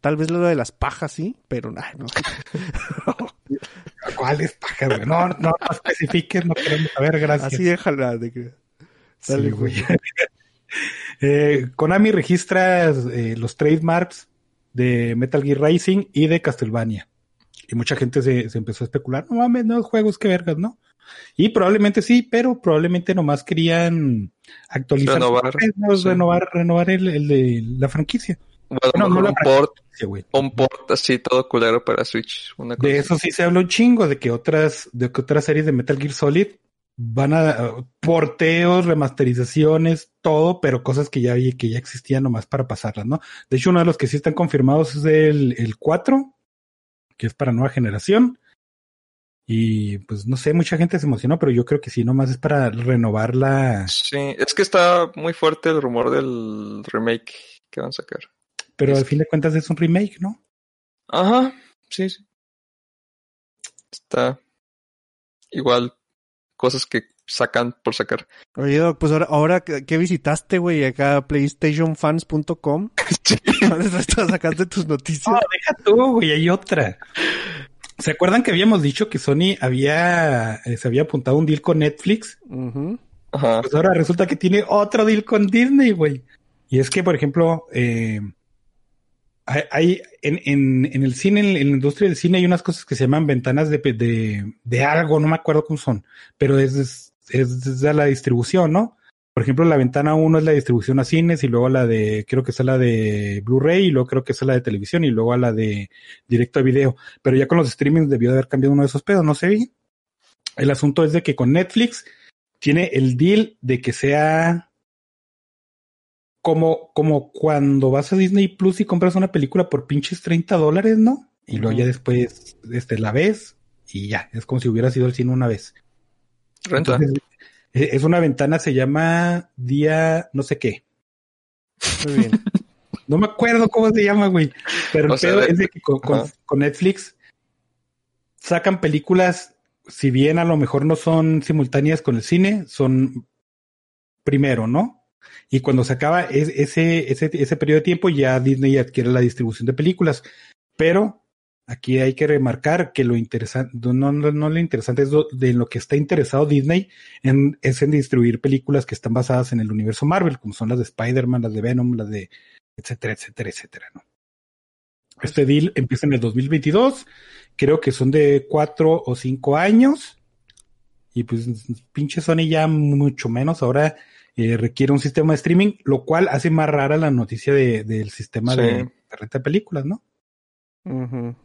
Tal vez lo de las pajas, sí, pero ay, no. (laughs) ¿Cuáles pajas, güey? No, no, no especifiques, no queremos saber, gracias. Así déjala de que. Sí, Dale, güey. (laughs) Eh, Konami registra eh, los trademarks de Metal Gear Racing y de Castlevania. Y mucha gente se, se empezó a especular, no mames, no juegos, qué vergas, ¿no? Y probablemente sí, pero probablemente nomás querían actualizar, Renovar, sí. renovar, renovar el, el de la franquicia. Bueno, No, no un port, un port así todo culero para Switch. Una cosa De así. eso sí se habla un chingo, de que otras, de que otras series de Metal Gear Solid van a uh, porteos, remasterizaciones, todo, pero cosas que ya que ya existían nomás para pasarlas, ¿no? De hecho, uno de los que sí están confirmados es el, el 4, que es para nueva generación. Y pues no sé, mucha gente se emocionó, pero yo creo que sí, nomás es para renovar la. Sí, es que está muy fuerte el rumor del remake que van a sacar. Pero al fin de cuentas es un remake, ¿no? Ajá, sí, sí. Está igual cosas que sacan por sacar. Oye, Doc, pues ahora, ahora que visitaste, güey, acá playstationfans.com. (laughs) (laughs) ¿Dónde estás sacando tus noticias? No, deja tú, güey, hay otra. ¿Se acuerdan que habíamos dicho que Sony había, eh, se había apuntado un deal con Netflix? Ajá. Pues ahora resulta que tiene otro deal con Disney, güey. Y es que, por ejemplo, eh, hay, hay- en, en, en el cine, en, la industria del cine, hay unas cosas que se llaman ventanas de, pe- de, de algo, no me acuerdo cómo son, pero es, es, es de la distribución, ¿no? Por ejemplo, la ventana 1 es la distribución a cines y luego la de, creo que es la de Blu-ray y luego creo que es la de televisión y luego a la de directo a video. Pero ya con los streamings debió de haber cambiado uno de esos pedos, no sé bien. El asunto es de que con Netflix tiene el deal de que sea como, como cuando vas a Disney Plus y compras una película por pinches 30 dólares, ¿no? Y luego ya después este, la ves y ya, es como si hubiera sido el cine una vez. Renta. Entonces, es una ventana, se llama día no sé qué. Muy bien. (laughs) No me acuerdo cómo se llama, güey. Pero el sea, pedo de- es de que con, con- Ajá. con Netflix sacan películas, si bien a lo mejor no son simultáneas con el cine, son primero, ¿no? Y cuando se acaba es- ese, ese, ese periodo de tiempo, ya Disney adquiere la distribución de películas. Pero aquí hay que remarcar que lo interesante, no, no, no lo interesante es lo- de lo que está interesado Disney en, es en distribuir películas que están basadas en el universo Marvel, como son las de Spider-Man, las de Venom, las de etcétera, etcétera, etcétera, ¿no? Este deal empieza en el 2022, creo que son de cuatro o cinco años, y pues pinche Sony ya mucho menos, ahora eh, requiere un sistema de streaming, lo cual hace más rara la noticia de, del sistema Sí. de, de renta de películas, ¿no? Ujú.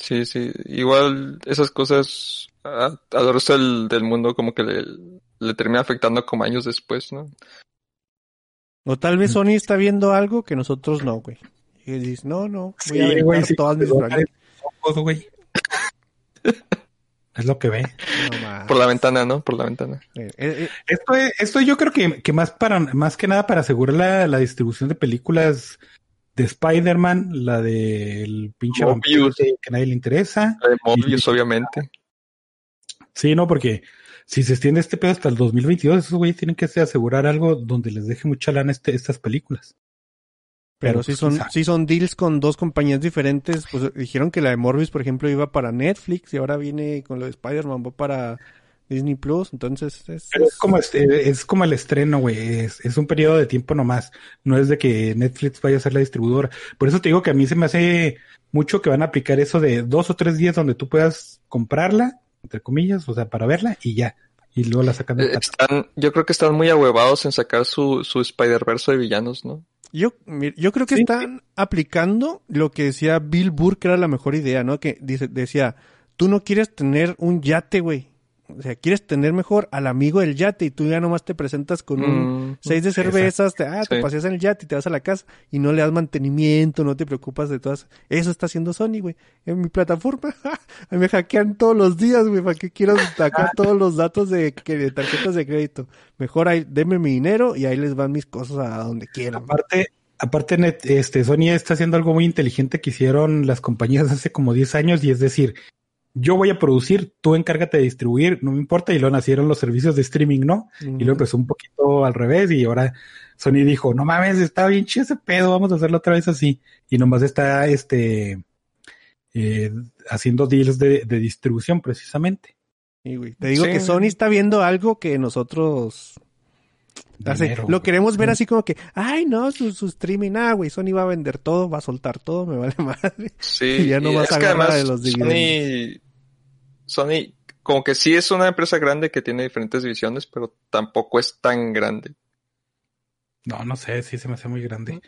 Sí, sí. Igual esas cosas a, al resto del, del mundo como que le, le termina afectando como años después, ¿no? O tal vez Sony está viendo algo que nosotros no, güey. Y dices, no, no, voy a Sí, güey, sí, todas mis. Ojos, güey. es lo que ve. No. Por la ventana, ¿no? Por la ventana. Eh, eh, Esto, es- esto yo creo que, que más para más que nada para asegurar la, la distribución de películas de Spider-Man, la del pinche vampiro Mobius. que, nadie le interesa. La de Mobius, obviamente. Sí, no, porque si se extiende este pedo hasta el 2022, esos güeyes tienen que asegurar algo donde les deje mucha lana este, estas películas. pero Pero, sí pues, son, sí son deals con dos compañías diferentes. Pues dijeron que la de Morbius, por ejemplo, iba para Netflix y ahora viene con lo de Spider-Man, va para Disney Plus. Entonces, es, Pero es como este, es como el estreno, güey. Es, es un periodo de tiempo nomás. No es de que Netflix vaya a ser la distribuidora. Por eso te digo que a mí se me hace mucho que van a aplicar eso de dos o tres días donde tú puedas comprarla, entre comillas, o sea, para verla y ya. Y luego la sacan de Eh, Están, yo creo que están muy ahuevados en sacar su, su Spider-Verse de villanos, ¿no? Yo, yo creo que Sí. están aplicando lo que decía Bill Burr, que era la mejor idea, ¿no? Que dice, decía, tú no quieres tener un yate, güey. O sea, quieres tener mejor al amigo del yate y tú ya nomás te presentas con un Mm, seis de cervezas, te, ah, te paseas en el yate y te vas a la casa y no le das mantenimiento, no te preocupas de todas. Eso está haciendo Sony, güey. En mi plataforma, (laughs) a mí me hackean todos los días, güey. ¿Para qué quiero sacar (laughs) todos los datos de, que- de tarjetas de crédito? Mejor ahí, denme mi dinero y ahí les van mis cosas a donde quieran. Aparte, aparte este, Sony está haciendo algo muy inteligente que hicieron las compañías hace como 10 años y es decir, yo voy a producir, tú encárgate de distribuir, no me importa, y luego nacieron los servicios de streaming, ¿no? Y luego empezó un poquito al revés, y ahora Sony dijo, no mames, está bien chido ese pedo, vamos a hacerlo otra vez así. Y nomás está, este, eh, haciendo deals de, de distribución precisamente. Sí, güey. Te digo Sí. que Sony está viendo algo que nosotros lo queremos ver así como que, ay no, su, su streaming, ah, güey, Sony va a vender todo, va a soltar todo, me vale (laughs) madre. Sí, Y ya no y vas es a que agarrar además de los Sony, Sony, como que sí es una empresa grande que tiene diferentes divisiones, pero tampoco es tan grande. No, no sé, sí se me hace muy grande.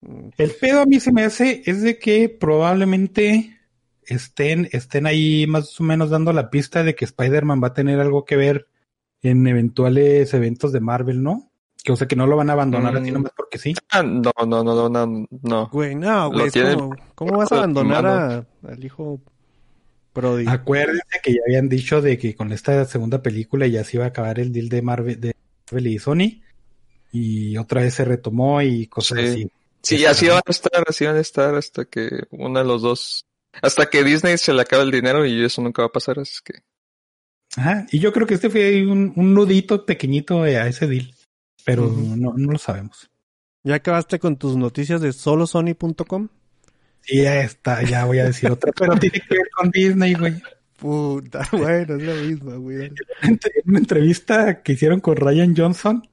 Mm, El pedo a mí se me hace es de que probablemente estén, estén ahí más o menos dando la pista de que Spider-Man va a tener algo que ver en eventuales eventos de Marvel, ¿no? Que o sea que no lo van a abandonar Mm. así nomás porque sí. Ah, no, no, no, no, no, no. Güey, no, güey, es tienen como, ¿cómo vas a abandonar a, al hijo pródigo? Acuérdense que ya habían dicho de que con esta segunda película ya se iba a acabar el deal de Marvel, de Marvel y Sony. Y otra vez se retomó y cosas Sí. así. Sí, así van a estar, así van a estar hasta que uno de los dos, hasta que Disney se le acabe el dinero y eso nunca va a pasar, así que Ajá. Y yo creo que este fue un, un nudito pequeñito a ese deal. Pero no, no lo sabemos. ¿Ya acabaste con tus noticias de solosony.com? Sí, ya está, ya voy a decir otra, pero tiene que ver con Disney, güey. Puta, (laughs) bueno, es la misma, güey. En una entrevista que hicieron con Ryan Johnson,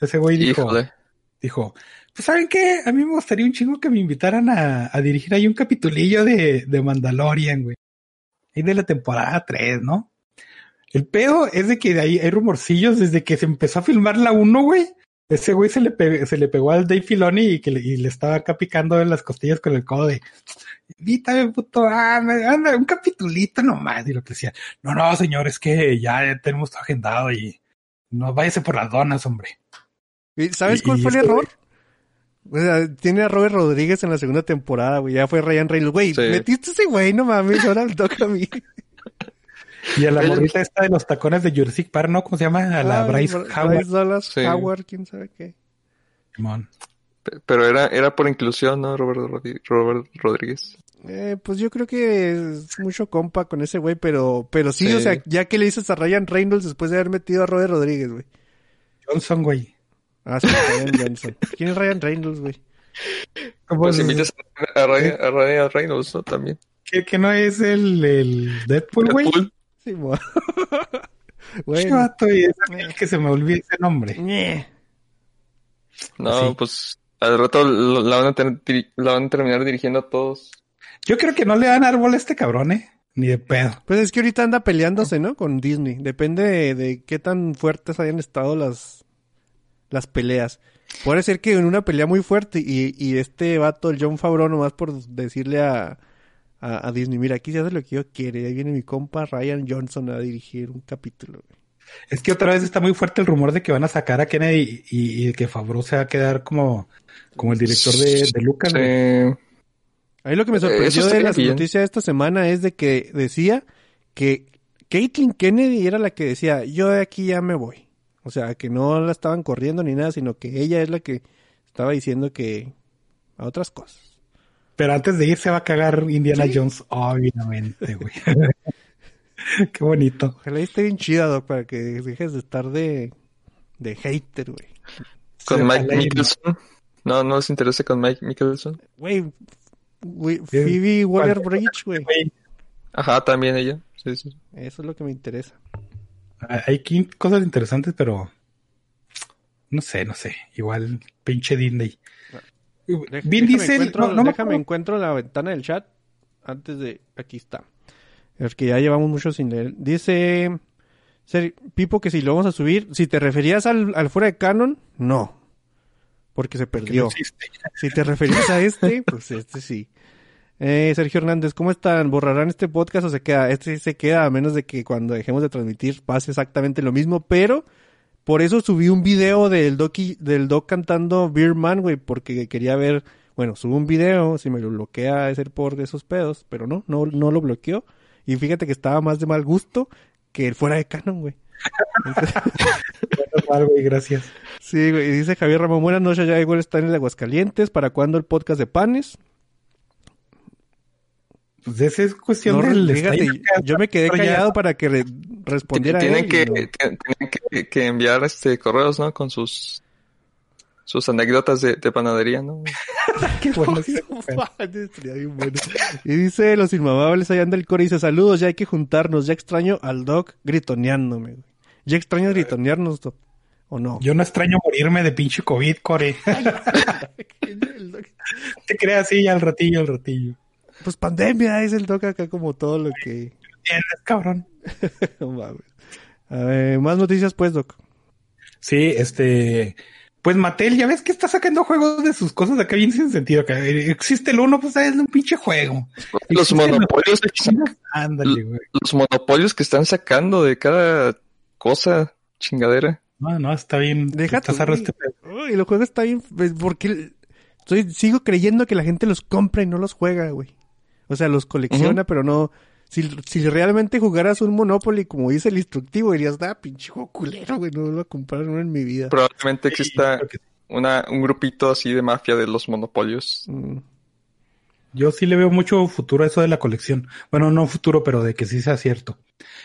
ese güey dijo, híjole. dijo, pues ¿saben qué? A mí me gustaría un chingo que me invitaran a, a dirigir ahí un capitulillo de, de Mandalorian, güey. Ahí de la temporada 3, ¿no? El pedo es de que de ahí hay rumorcillos desde que se empezó a filmar la 1, güey. Ese güey se le, pe- se le pegó al Dave Filoni y que le, y le estaba acá picando en las costillas con el codo de, invítame, puto, me- anda, un capitulito nomás. Y lo que decía, no, no, señor, es que ya tenemos todo agendado y no váyase por las donas, hombre. ¿Y ¿Sabes Y- cuál y fue el este error? O sea, tiene a Robert Rodríguez en la segunda temporada, güey. Ya fue Ryan Reynolds. Güey, Sí. metiste ese güey, no mames, ahora me toca a mí. (laughs) Y a la morrita esta de los tacones de Jurassic Park, ¿no? ¿Cómo se llama? A la Ah, Bryce Bryce Howard. Dallas Sí. Howard, quién sabe qué. Simón. Pe- Pero era, era por inclusión, ¿no? Robert, Rodríguez. Eh, pues yo creo que es mucho compa con ese güey, pero, pero sí, Sí. o sea, ya que le dices a Ryan Reynolds después de haber metido a Robert Rodríguez, güey. Johnson, güey. Ah, sí, Ryan Johnson. ¿Quién es Ryan Reynolds, güey? Pues invitas a Ryan, a Ryan Reynolds, ¿no? También. ¿Que, que no es el, el Deadpool, güey? Deadpool. Sí. Qué (laughs) bueno. vato, y es aquel que se me olvida ese nombre. ñe. No, Sí. pues al rato lo- la van, a tener la van a terminar dirigiendo a todos. Yo creo que no le dan árbol a este cabrón, ¿eh? Ni de pedo. Pues es que ahorita anda peleándose, ¿no? Con Disney. Depende de, de qué tan fuertes hayan estado las, las peleas. Puede ser que en una pelea muy fuerte y, y este vato, el John Favreau, nomás por decirle a, a, a Disney, mira, aquí se hace lo que yo quiere. Ahí viene mi compa Ryan Johnson a dirigir un capítulo. güey. Es que otra vez está muy fuerte el rumor de que van a sacar a Kennedy y, y, que Favreau se va a quedar como, como el director de, de Lucas. güey. Sí. A mí lo que me sorprendió de las bien. noticias de esta semana es de que decía que Caitlyn Kennedy era la que decía, yo de aquí ya me voy. O sea, que no la estaban corriendo ni nada, sino que ella es la que estaba diciendo que a otras cosas. Pero antes de ir se va a cagar Indiana Sí. Jones, obviamente, güey. (laughs) Qué bonito. Ojalá esté bien chida, Doc, para que dejes de estar de, de hater, güey. Con Se Mike Mickelson. No, no les interesa con Mike Mickelson. Güey, Phoebe Waller-Bridge, güey. Güey, Ajá, también ella. Sí, sí. Eso es lo que me interesa. Hay cosas interesantes, pero no sé, no sé. Igual, pinche Disney. Vin déjame Diesel, encuentro, no, no me déjame acuerdo. encuentro la ventana del chat antes de aquí está. Es que ya llevamos mucho sin leer. Dice Ser- Pipo que si lo vamos a subir, si te referías al, al fuera de canon, no. Porque se no perdió. Si te referías a este, (laughs) pues este sí. Eh, Sergio Hernández, ¿cómo están? ¿Borrarán este podcast o se queda? Este sí se queda, a menos de que cuando dejemos de transmitir pase exactamente lo mismo, pero por eso subí un video del Doc, del Doc cantando Beer Man, güey, porque quería ver, bueno, subo un video, si me lo bloquea es ser por de esos pedos, pero no, no, no lo bloqueó. Y fíjate que estaba más de mal gusto que el fuera de canon, güey. Menos mal, güey, gracias. Sí, güey. Dice Javier Ramón, buenas noches, ya igual están en el Aguascalientes. ¿Para cuándo el podcast de panes? Pues esa es cuestión No, del fíjate, yo me quedé callado para que re- respondiera tienen él, que, no. tienen que, que enviar este correos, ¿no? Con sus sus anécdotas de, de panadería, ¿no? (laughs) Qué (laughs) bueno. Y dice los inmamables, ahí anda el core y dice, saludos, ya hay que juntarnos, ya extraño al Doc gritoneándome. güey. Ya extraño gritonearnos, Doc. ¿O no? Yo no extraño morirme de pinche COVID, Core. (laughs) Te creas así al ratillo, al ratillo. Pues pandemia es el Doc acá como todo lo que... ¿Entiendes, cabrón? (laughs) No mames. A ver, más noticias pues, Doc. Sí, este. Pues Mattel, ya ves que está sacando juegos de sus cosas acá bien sin sentido. Acá. Existe el uno, pues es un pinche juego. Los monopolios, chinos, sac- Ándale, güey. los monopolios que están sacando de cada cosa chingadera. No, no, está bien. Güey. este pedo. Uy, el juego está bien... pues, Porque estoy, sigo creyendo que la gente los compra y no los juega, güey. O sea, los colecciona, pero no... Si, si realmente jugaras un Monopoly, como dice el instructivo, dirías, ah, pinche juego culero, güey, no lo voy a comprar uno en mi vida. Probablemente exista una, un grupito así de mafia de los monopolios. Mm. Yo sí le veo mucho futuro a eso de la colección. Bueno, no futuro, pero de que sí sea cierto.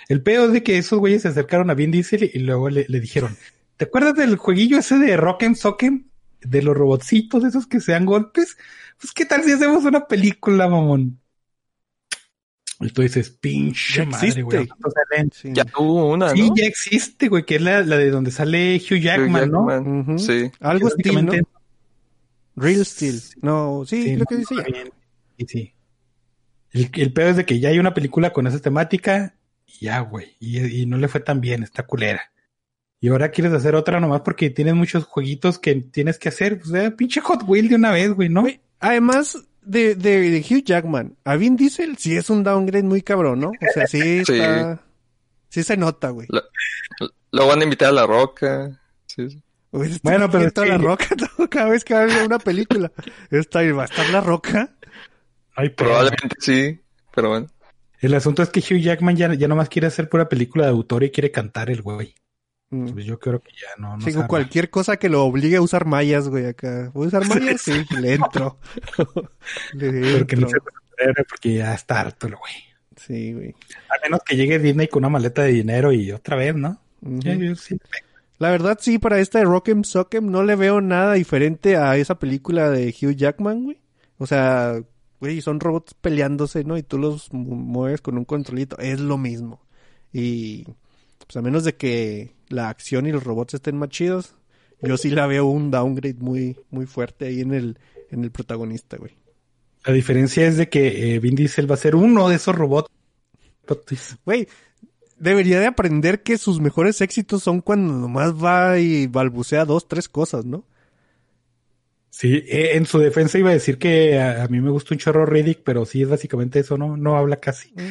El peor es de que esos güeyes se acercaron a Vin Diesel y luego le, le dijeron, ¿te acuerdas del jueguillo ese de Rock'em Sock'em? De los robotcitos esos que se dan golpes. Pues qué tal si hacemos una película, mamón. Y tú dices, pinche Ya madre, existe. güey. Sí. Ya hubo una, Sí, ¿no? ya existe, güey, que es la, la de donde sale Hugh Jackman, ¿no? Sí. Algo Steel, Real Steel. No, sí, Sí, lo que no, dice ya. Sí, sí. El, el peor es de que ya hay una película con esa temática y ya, güey. Y, y no le fue tan bien, está culera. Y ahora quieres hacer otra nomás porque tienes muchos jueguitos que tienes que hacer. O sea, pinche Hot Wheel de una vez, güey, ¿no? Güey, además de, de, de Hugh Jackman, a Vin Diesel sí es un downgrade muy cabrón, ¿no? O sea, sí (laughs) Sí. está... Sí se nota, güey. Lo, lo van a invitar a La Roca. Sí, este Bueno, pero está es la roca (laughs) todo, cada vez que va a haber una película. Está ahí, va a estar la roca. Ay, pero Probablemente sí, pero bueno. el asunto es que Hugh Jackman ya, ya nomás quiere hacer pura película de autor y quiere cantar el güey. Mm. Pues yo creo que ya no, no Sí, cualquier cosa que lo obligue a usar mallas, güey, acá. ¿Voy a usar mallas? Sí, (laughs) le entro. (laughs) le Porque no se porque ya está harto güey. Sí, güey. A menos que llegue Disney con una maleta de dinero y otra vez, ¿no? Ujú. Ya, yo sí. La verdad, sí, para esta de Rock'em Sock'em no le veo nada diferente a esa película de Hugh Jackman, güey. O sea, güey, son robots peleándose, ¿no? Y tú los mu- mueves con un controlito. Es lo mismo. Y, pues a menos de que la acción y los robots estén más chidos, yo sí la veo un downgrade muy, muy fuerte ahí en el, en el protagonista, güey. La diferencia es de que eh, Vin Diesel va a ser uno de esos robots. Güey, debería de aprender que sus mejores éxitos son cuando nomás va y balbucea dos, tres cosas, ¿no? Sí, eh, en su defensa iba a decir que a, a mí me gusta un chorro Riddick, pero sí es básicamente eso, ¿no? No habla casi. (laughs)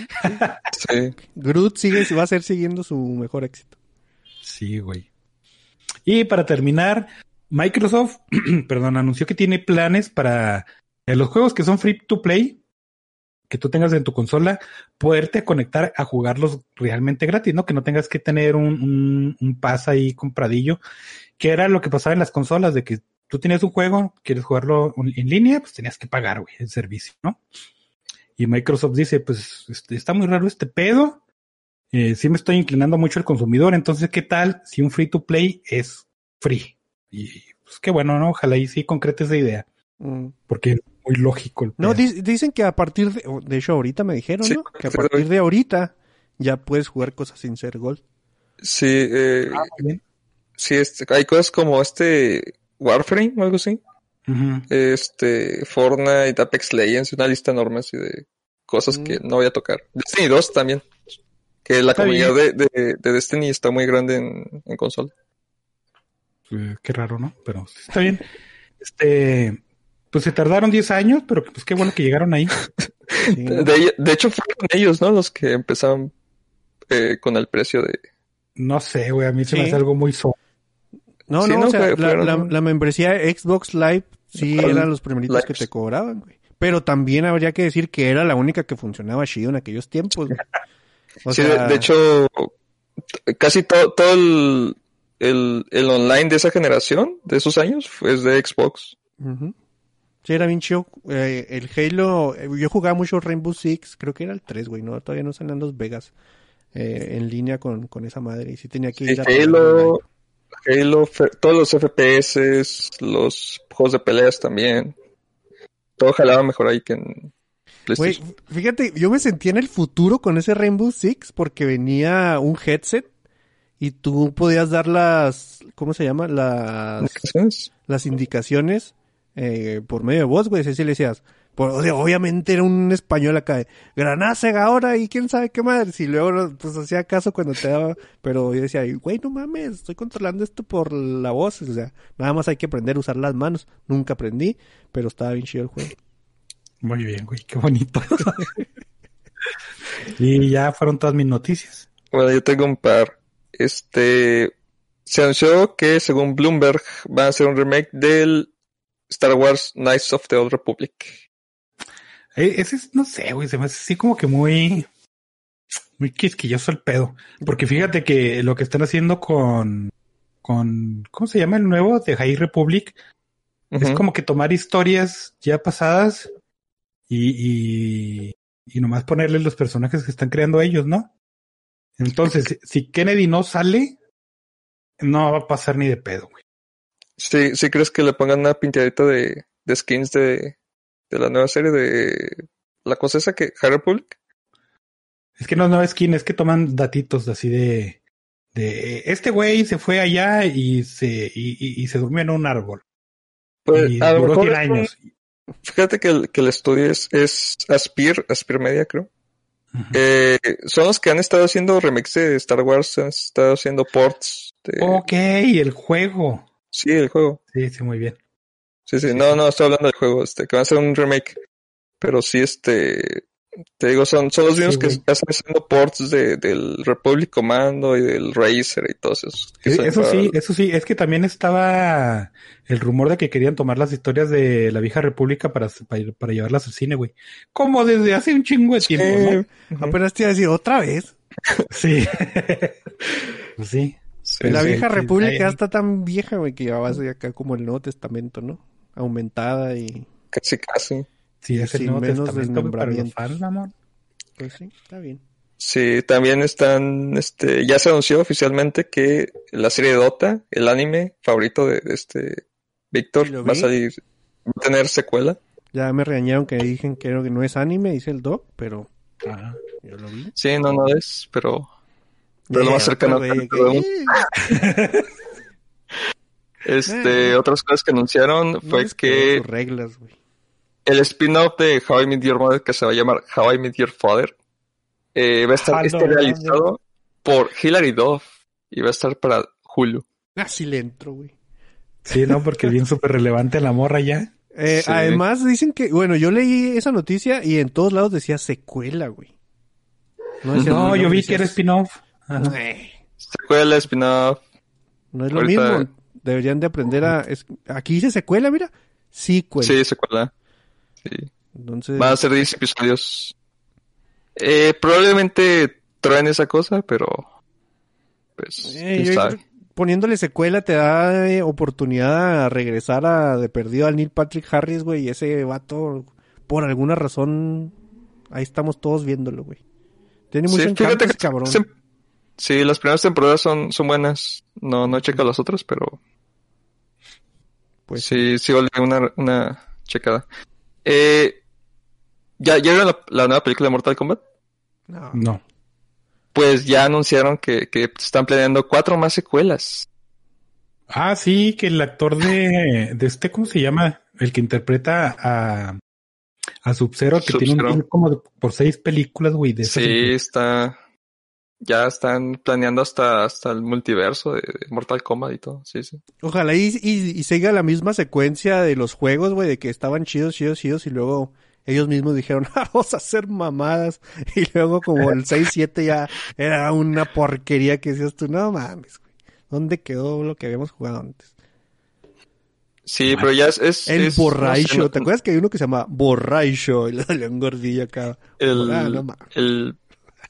Sí. Groot sigue, va a ser siguiendo su mejor éxito. Sí. Y para terminar, Microsoft, (clears throat) perdón, anunció que tiene planes para los juegos que son free to play, que tú tengas en tu consola, poderte conectar a jugarlos realmente gratis, ¿no? Que no tengas que tener un, un, un pass ahí compradillo, que era lo que pasaba en las consolas, de que tú tienes un juego, quieres jugarlo en línea, pues tenías que pagar, güey, el servicio, ¿no? Y Microsoft dice, pues este, está muy raro este pedo, eh, sí me estoy inclinando mucho al consumidor, entonces, ¿qué tal si un free to play es free? Y pues qué bueno, ¿no? Ojalá y sí concrete esa idea, Mm. porque es muy lógico el No, di- dicen que a partir de... De hecho, ahorita me dijeron, Sí, ¿no? Que a partir de ahorita ya puedes jugar cosas sin ser gol. Sí, eh, Ah, sí, este, hay cosas como este Warframe o algo así. Ujú. Este, Fortnite, Apex Legends, una lista enorme así de cosas que no voy a tocar. Destiny 2 también. Que la Está comunidad de, de, de Destiny está muy grande en, en consola. Eh, qué raro, ¿no? Pero está bien. (laughs) Este, pues se tardaron 10 años, pero pues qué bueno que llegaron ahí. (laughs) De, de hecho, fueron ellos, ¿no? Los que empezaron eh, con el precio de... No sé, güey, a mí se me hace algo muy so. No, Sí, no, no, o sea, fue- la, fueron- la- la membresía Xbox Live sí eran los primeritos Lives. que te cobraban, güey. Pero también habría que decir que era la única que funcionaba chido en aquellos tiempos, güey. (laughs) O sí, sea, de, de hecho, casi todo, todo el, el, el online de esa generación, de esos años, es de Xbox. Sí, era bien chido. Eh, el Halo, eh, yo jugaba mucho Rainbow Six, creo que era el 3, güey, no, todavía no salían los Vegas eh, en línea con, con esa madre. Y sí tenía que Sí, ir a... Halo, Halo, todos los FPS, los juegos de peleas también. Todo jalaba mejor ahí que en PlayStation. fíjate, yo me sentía en el futuro con ese Rainbow Six porque venía un headset y tú podías dar las, ¿cómo se llama? Las, ¿Indicaciones? las indicaciones eh, por medio de voz, güey. Así le decías, por- o sea, obviamente era un español acá de Granada Sega ahora y quién sabe qué madre. Si luego pues hacía caso cuando te daba, pero yo decía, güey, no mames, estoy controlando esto por la voz. O sea, nada más hay que aprender a usar las manos. Nunca aprendí, pero estaba bien chido el juego. Muy bien, güey, qué bonito. (laughs) y ya fueron todas mis noticias. Bueno, yo tengo un par. Este, se anunció que según Bloomberg va a hacer un remake del Star Wars Knights of the Old Republic. Eh, ese es, no sé, güey, se me hace así como que muy, muy quisquilloso el pedo. Porque fíjate que lo que están haciendo con, con, ¿cómo se llama el nuevo? De High Republic. Es como que tomar historias ya pasadas y, y, y nomás ponerle los personajes que están creando ellos, ¿no? Entonces, si- Kennedy no sale, no va a pasar ni de pedo, güey. Sí, sí crees que le pongan una pintadita de, de skins de, de la nueva serie de la cosa esa que High Republic. Es que no es nueva skin, es que toman datitos así de, de este güey se fue allá y se, y, y- y se durmió en un árbol. Pues y a lo duró mejor 100 es un- años. Fíjate que el, que el estudio es, es Aspir, Aspir Media, creo. Eh, son los que han estado haciendo remix de Star Wars, han estado haciendo ports de... Ok, el juego. Sí, el juego. Sí, sí, muy bien. Sí, sí, no, no, estoy hablando del juego, este, que va a ser un remake. Pero sí, este, te digo, son, son los mismos Sí, que están haciendo ports de, del Republic Commando y del Racer y todos esos. Sí, son eso para- sí, eso sí, es que también estaba el rumor de que querían tomar las historias de la vieja república para, para, para llevarlas al cine, güey. Como desde hace un chingo de tiempo, Eh, ¿no? Apenas te iba a decir otra vez. (laughs) Sí. (laughs) pues sí. Sí, la sí, vieja sí, república ya está tan vieja, güey, que ya va a ser acá como el Nuevo Testamento, ¿no? Aumentada y... casi, casi. Sí, es el nuevo menos testamento para los fans, mamón. Pues sí, está bien. Sí, también están, este, ya se anunció oficialmente que la serie de Dota, el anime favorito de, de este Víctor, Sí, va a salir, va a tener secuela. Ya me regañaron que dije que no que no es anime, dice el doc, pero Ajá. yo lo vi. Sí, no, no es, pero, pero lo más Yeah, cercano güey que (laughs) Este, otras cosas que anunciaron No fue que sus reglas, güey. El spin-off de How I Met Your Mother, que se va a llamar How I Met Your Father, eh, va a estar Ah, no, este no, realizado por Hilary Duff y va a estar para Hulu. Así le entro, güey. Sí, no, porque bien súper relevante la morra ya. Eh, Sí. Además dicen que, bueno, yo leí esa noticia y en todos lados decía secuela, güey. decía No, yo vi que era spin-off. Eh, Secuela, spin-off. No es lo Ahorita- mismo. Deberían de aprender a... es- Aquí dice secuela, mira. Sequel. Sí, secuela. Sí. Entonces... Van a ser 10 episodios. Eh, probablemente traen esa cosa, pero. Pues, eh, yo sabe. poniéndole secuela te da eh, oportunidad a regresar a de perdido al Neil Patrick Harris, güey. Y ese vato, por alguna razón, ahí estamos todos viéndolo, güey. Tiene mucho Sí, encanto que cabrón. se- sí, las primeras temporadas son, son buenas. No, no he checado las otras, pero Pues sí, sí vale una, una checada. Eh, ¿ya, ¿Ya vieron la, la nueva película de Mortal Kombat? no. No. Pues ya anunciaron que, que están planeando cuatro más secuelas. Ah, sí, que el actor de, de este, ¿cómo se llama? El que interpreta a, a Sub-Zero, que tiene un como de- por seis películas, güey. De Sí, está. Ya están planeando hasta, hasta el multiverso de, de Mortal Kombat y todo. Sí, sí. Ojalá y, y, y siga la misma secuencia de los juegos, güey, de que estaban chidos, chidos, chidos, y luego ellos mismos dijeron, (laughs) "Ah, vamos a hacer mamadas, (laughs) y luego como el 6-7 ya era una porquería que decías tú, no mames, güey, ¿dónde quedó lo que habíamos jugado antes? Sí, pero ya es. es El es- no sé, borracho, no- ¿te acuerdas que hay uno que se llama borracho? Y le salió un gordillo acá. El, Ah, no el,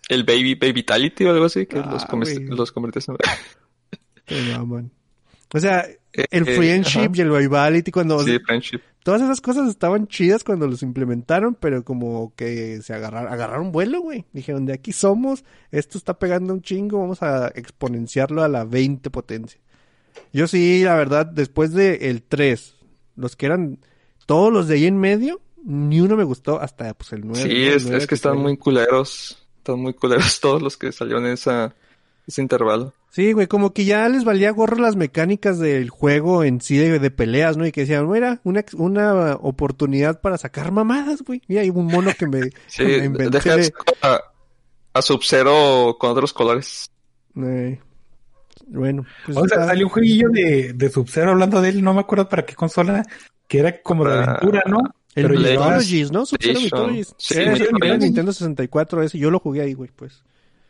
el Baby Baby Vitality o algo así, que Ah, los, güey. los conviertes en. (laughs) Maman. O sea, el Eh, Friendship y el Vivality, cuando... Sí, Friendship. Todas esas cosas estaban chidas cuando los implementaron, pero como que se agarraron, agarraron vuelo, güey. Dijeron, de aquí somos, esto está pegando un chingo, vamos a exponenciarlo a la 20 potencia. Yo sí, la verdad, después de el 3, los que eran todos los de ahí en medio, ni uno me gustó hasta pues el 9. Sí, es, es que están muy culeros. Están muy culeros (laughs) todos los que salieron en esa, ese intervalo. Sí, güey, como que ya les valía gorro las mecánicas del juego en sí de, de peleas, ¿no? Y que decían, mira, una, una oportunidad para sacar mamadas, güey. Mira, hay un mono que me, (laughs) Sí, me inventé deja de- a, a Sub-Zero con otros colores. Eh, bueno, pues O sea, está- salió un jueguillo de, de Sub-Zero hablando de él, no me acuerdo para qué consola, que era como de Ah, aventura, ¿no? El Pero Mythologies, ¿no? Sub-Zero. Mythologies. Sí, Mythologies. el Nintendo 64 ese, yo lo jugué ahí, güey, pues.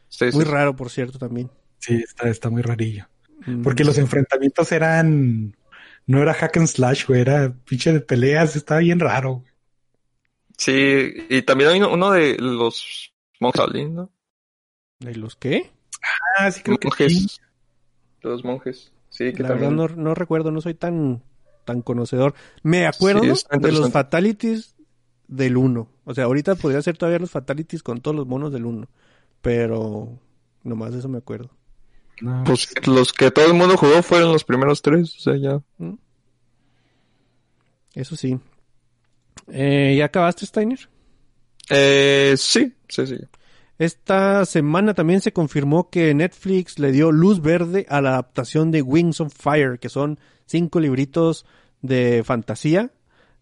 Sí, sí, Muy sí. raro, por cierto, también. Sí, está, está muy rarillo. Mm. Porque los enfrentamientos eran. No era hack and slash, güey, era pinche de peleas, estaba bien raro. güey. Sí, y también hay uno, de los monjes ¿no? ¿De los qué? Ah, sí, creo que monjes. sí. De los monjes. Sí, que La verdad también. no, no recuerdo, no soy tan, tan conocedor. Me acuerdo Sí, de los fatalities del 1. O sea, ahorita podría ser todavía los fatalities con todos los monos del 1. Pero nomás de eso me acuerdo. No, Pues los que todo el mundo jugó fueron los primeros tres, o sea, ya. ¿Mm? Eso sí. Eh, ¿Ya acabaste, Steiner? Eh, sí, sí, sí. Esta semana también se confirmó que Netflix le dio luz verde a la adaptación de Wings of Fire, que son cinco libritos de fantasía.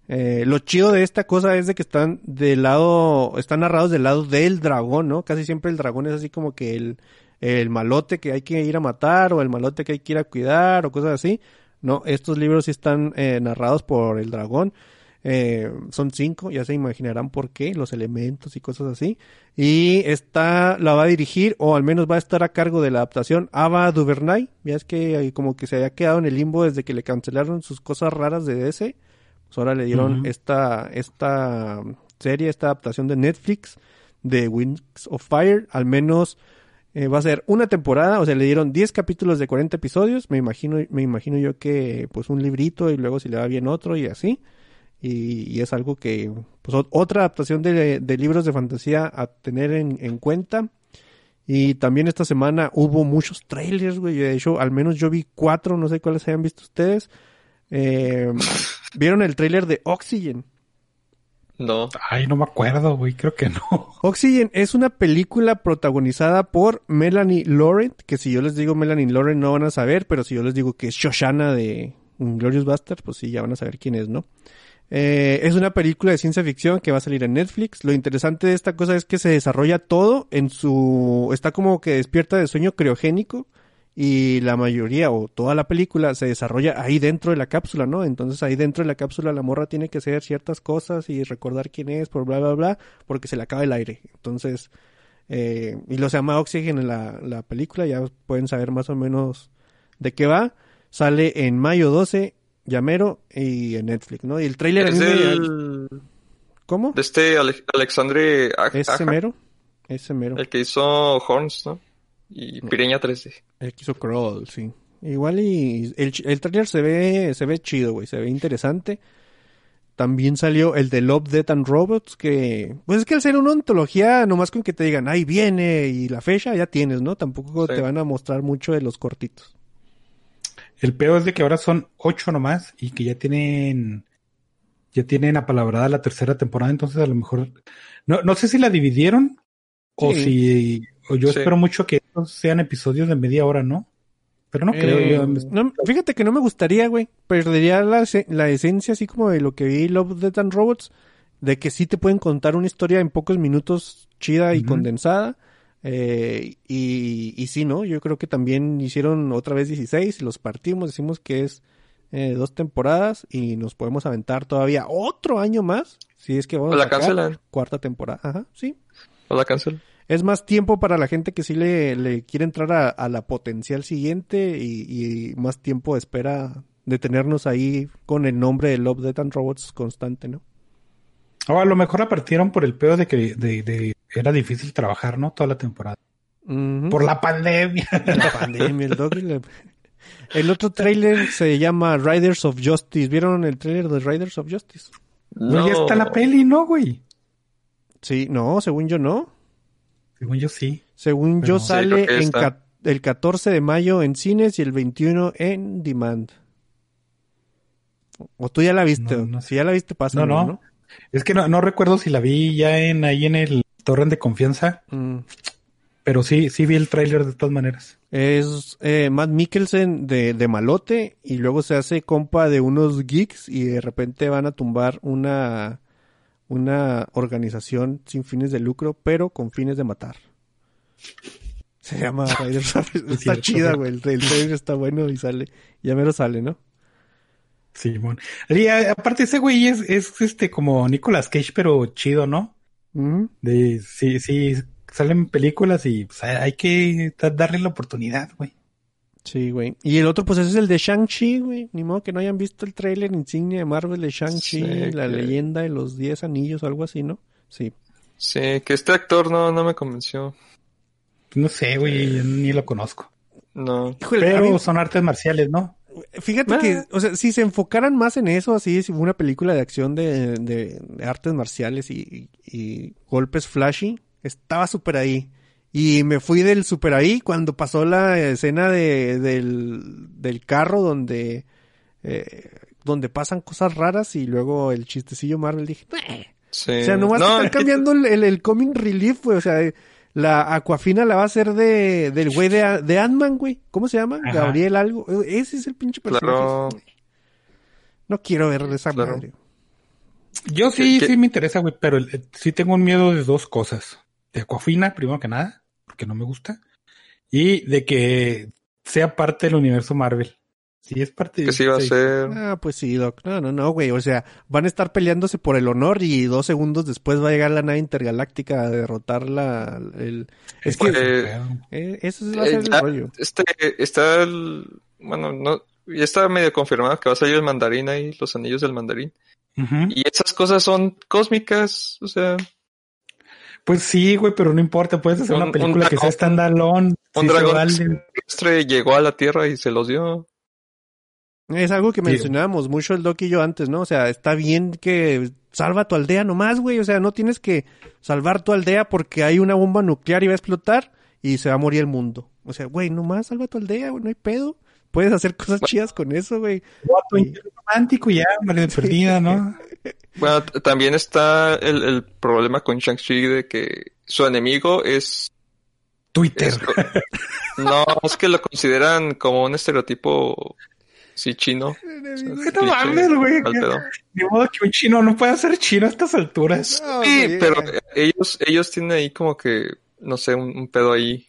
Eh, lo chido de esta cosa es de que están del lado, están narrados del lado del dragón, ¿no? Casi siempre el dragón es así como que el, el malote que hay que ir a matar o el malote que hay que ir a cuidar o cosas así. No, estos libros sí están eh, narrados por el dragón. Eh, son cinco, ya se imaginarán por qué, los elementos y cosas así. Y esta la va a dirigir, o al menos va a estar a cargo de la adaptación, Ava DuVernay. Ya es que como que se había quedado en el limbo desde que le cancelaron sus cosas raras de DC. Pues ahora le dieron esta, esta serie, esta adaptación de Netflix de Wings of Fire. Al menos eh, va a ser una temporada, o sea, le dieron 10 capítulos de 40 episodios. Me imagino, me imagino yo que pues un librito y luego si le va bien otro y así. Y, y es algo que, pues ot- otra adaptación de, de libros de fantasía a tener en, en cuenta. Y también esta semana hubo muchos trailers, güey. De hecho, al menos yo vi cuatro, no sé cuáles hayan visto ustedes. Eh, (laughs) ¿Vieron el trailer de Oxygen? No. Ay, no me acuerdo, güey, creo que no. (laughs) Oxygen es una película protagonizada por Melanie Laurent, que si yo les digo Melanie Laurent no van a saber, pero si yo les digo que es Shoshana de Glorious Bastards, pues sí, ya van a saber quién es, ¿no? Eh, es una película de ciencia ficción que va a salir en Netflix. Lo interesante de esta cosa es que se desarrolla todo en su... Está como que despierta de sueño criogénico y la mayoría o toda la película se desarrolla ahí dentro de la cápsula, ¿no? Entonces ahí dentro de la cápsula la morra tiene que hacer ciertas cosas y recordar quién es, por bla, bla, bla, porque se le acaba el aire. Entonces, eh, y lo se llama Oxygen en la, la película, ya pueden saber más o menos de qué va. Sale en mayo 12, Llamero y en Netflix, ¿no? Y el tráiler a Es me- del... ¿Cómo? De este Ale- Alexandre Aj- Ese mero. Ese mero. el que hizo Horns, ¿no? Y Pireña 3D. El que hizo Crawl, sí. Igual y el, el trailer se ve, se ve chido, güey, se ve interesante. También salió el de Love, Death and Robots, que, pues es que al ser una ontología, nomás con que te digan, ahí viene, y la fecha ya tienes, ¿no? Tampoco Sí. te van a mostrar mucho de los cortitos. El peor es de que ahora son ocho nomás y que ya tienen ya tienen apalabrada la tercera temporada, entonces a lo mejor no, no sé si la dividieron o Sí. si o yo Sí. espero mucho que estos sean episodios de media hora, ¿no? Pero no creo Eh, yo. no, fíjate que no me gustaría, güey. Perdería la, la esencia, así como de lo que vi Love, Death and Robots, de que sí te pueden contar una historia en pocos minutos chida y condensada. Eh, y, y sí, ¿no? Yo creo que también hicieron otra vez 16, los partimos, decimos que es eh, dos temporadas y nos podemos aventar todavía otro año más. Si es que vamos la a sacar cancelan. cuarta temporada. Ajá, sí. O la cancelan. Es más tiempo para la gente que sí le, le quiere entrar a, a la potencial siguiente y, y más tiempo de espera de tenernos ahí con el nombre de Love, Death and Robots constante, ¿no? O a lo mejor la partieron por el pedo de que de, de- era difícil trabajar, ¿no? Toda la temporada. Por la pandemia. (laughs) la pandemia, el la- El otro (laughs) trailer se llama Riders of Justice. ¿Vieron el trailer de Riders of Justice? Güey, ya está la peli, ¿no, güey? Sí, no, según yo no. Según yo sí. Según yo sale en ca- el 14 de mayo en cines y el 21 en demand. O tú ya la viste. No, no si ya la viste, pasa. No, no. Es que no, no recuerdo si la vi ya en ahí en el torrent de confianza, Mm. pero sí, sí vi el tráiler de todas maneras. Es eh, Matt Mikkelsen de, de malote y luego se hace compa de unos geeks y de repente van a tumbar una, una organización sin fines de lucro, pero con fines de matar. Se llama (laughs) Riders Está chida, güey. el trailer está bueno y sale. Ya mero sale, ¿no? Simón. Aparte ese güey es, es este como Nicolas Cage, pero chido, ¿no? Ujú. De sí, sí, salen películas y pues, hay que da- darle la oportunidad, güey. Sí, güey. Y el otro, pues ese es el de Shang-Chi, güey. Ni modo que no hayan visto el trailer insignia de Marvel de Shang-Chi, Sí, la que- leyenda de los 10 anillos o algo así, ¿no? Sí. Sí, que este actor no, no me convenció. No sé, güey, yo ni lo conozco. No. Híjole, a mí- Pero son artes marciales, ¿no? Fíjate Ah. que, o sea, si se enfocaran más en eso, así, si una película de acción de, de- de artes marciales y, y- y golpes flashy, estaba súper ahí. Y me fui del súper ahí cuando pasó la escena de, del, del carro donde, eh, donde pasan cosas raras y luego el chistecillo Marvel dije, "Eh". Sí. o sea, nomás no, están cambiando el, el, el comic relief, güey, o sea, la Aquafina la va a hacer de, del güey de, de Ant-Man, güey. ¿Cómo se llama? Ajá. Gabriel algo. Ese es el pinche personaje. Claro. No quiero ver esa Claro. madre. Yo sí, sí me interesa, güey, pero el- sí tengo un miedo de dos cosas. De Aquafina, primero que nada, porque no me gusta. Y de que sea parte del universo Marvel. Si es parte que sí iba a sí. ser. Ah, pues sí, Doc. No, no, no, güey. O sea, van a estar peleándose por el honor y dos segundos después va a llegar la nave intergaláctica a derrotar la, el... Es que Eh, eh, eso va a ser Eh, el ya, rollo. Este, está el, bueno, no, ya está medio confirmado que va a salir el mandarín ahí, los anillos del mandarín. Y esas cosas son cósmicas, o sea, Pues sí, güey, pero no importa, puedes hacer Un- una un película que sea dragón- standalone. un sí se dragón vale. terrestre llegó a la Tierra y se los dio. Es algo que Sí. mencionábamos mucho el Doc y yo antes, ¿no? O sea, está bien que salva tu aldea nomás, güey. O sea, no tienes que salvar tu aldea porque hay una bomba nuclear y va a explotar y se va a morir el mundo. O sea, güey, nomás salva tu aldea, güey, no hay pedo. Puedes hacer cosas chidas con eso, güey. Guapo, romántico ya, María perdida, ¿no? (laughs) Bueno, también está el, el problema con Shang-Chi de que su enemigo es, Twitter. es (laughs) no, es que lo consideran como un estereotipo, sí, chino. (laughs) O sea, No cliché, mames, güey. Ni modo que un chino no pueda ser chino a estas alturas. No, Sí, güey. pero ellos, ellos tienen ahí como que, no sé, un, un pedo ahí,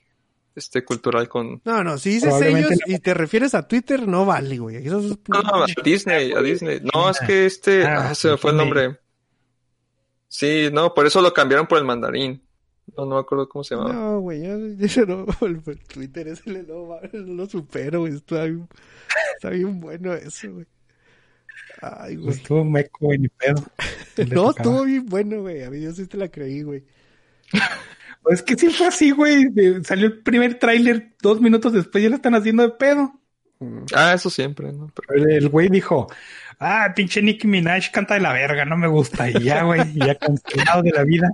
este, cultural con... No, no, si dices ellos no. y te refieres a Twitter, no vale, güey. Eso es- No, no, a Disney, a Disney. No, es que este, Ah, ah, se me fue el nombre. Sí, no, por eso lo cambiaron por el mandarín. No, no me acuerdo cómo se llamaba. No, güey, yo, yo no, (laughs) el Twitter ese no, no lo supero, güey. Está está bien bueno eso, güey. Ay, güey. Estuvo meco, güey, ni pedo. (laughs) No, tocaba. estuvo bien bueno, güey. A mí yo sí te la creí, güey. Pues es que sí fue así, güey. Salió el primer tráiler dos minutos después, ya lo están haciendo de pedo. Mm. Ah, eso siempre, ¿no? Pero- El güey dijo, ah, pinche Nicki Minaj canta de la verga, no me gusta. Y ya, güey, ya cancelado de la vida.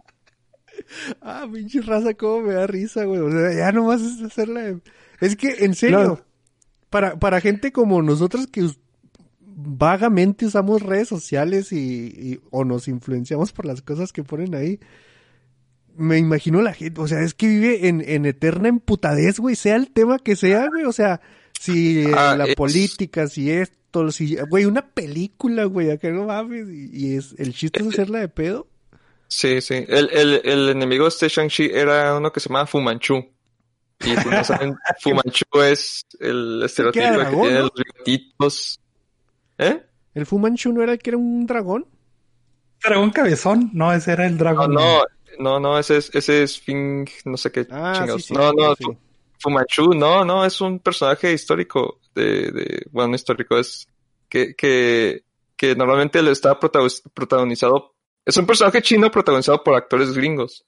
Ah, pinche raza, cómo me da risa, güey. O sea, ya nomás es hacerla. de- Es que, en serio, No. Para, para gente como nosotros que vagamente usamos redes sociales y, y- o nos influenciamos por las cosas que ponen ahí, me imagino la gente, o sea, es que vive en, en eterna emputadez, güey, sea el tema que sea, güey, o sea, si eh, Ah, la es- política, si esto, si, güey, una película, güey, acá no mames, y, y es, el chiste es hacerla de pedo. Sí, sí. El, el, el enemigo de este Shang-Chi era uno que se llamaba Fumanchu. Y si no saben, (laughs) Fumanchu es el estereotipo que dragón, tiene ¿no? los bigotitos. ¿Eh? ¿El Fumanchu no era el que era un dragón? Dragón cabezón, no, ese era el dragón. no, no, no, ese es, ese es Fing, no sé qué Ah, chingados. sí, sí. no, no, sí. Fu- Fumanchu, no, no, es un personaje histórico de, de, bueno, no histórico, es que, que, que normalmente le está protago- protagonizado, es un personaje chino protagonizado por actores gringos.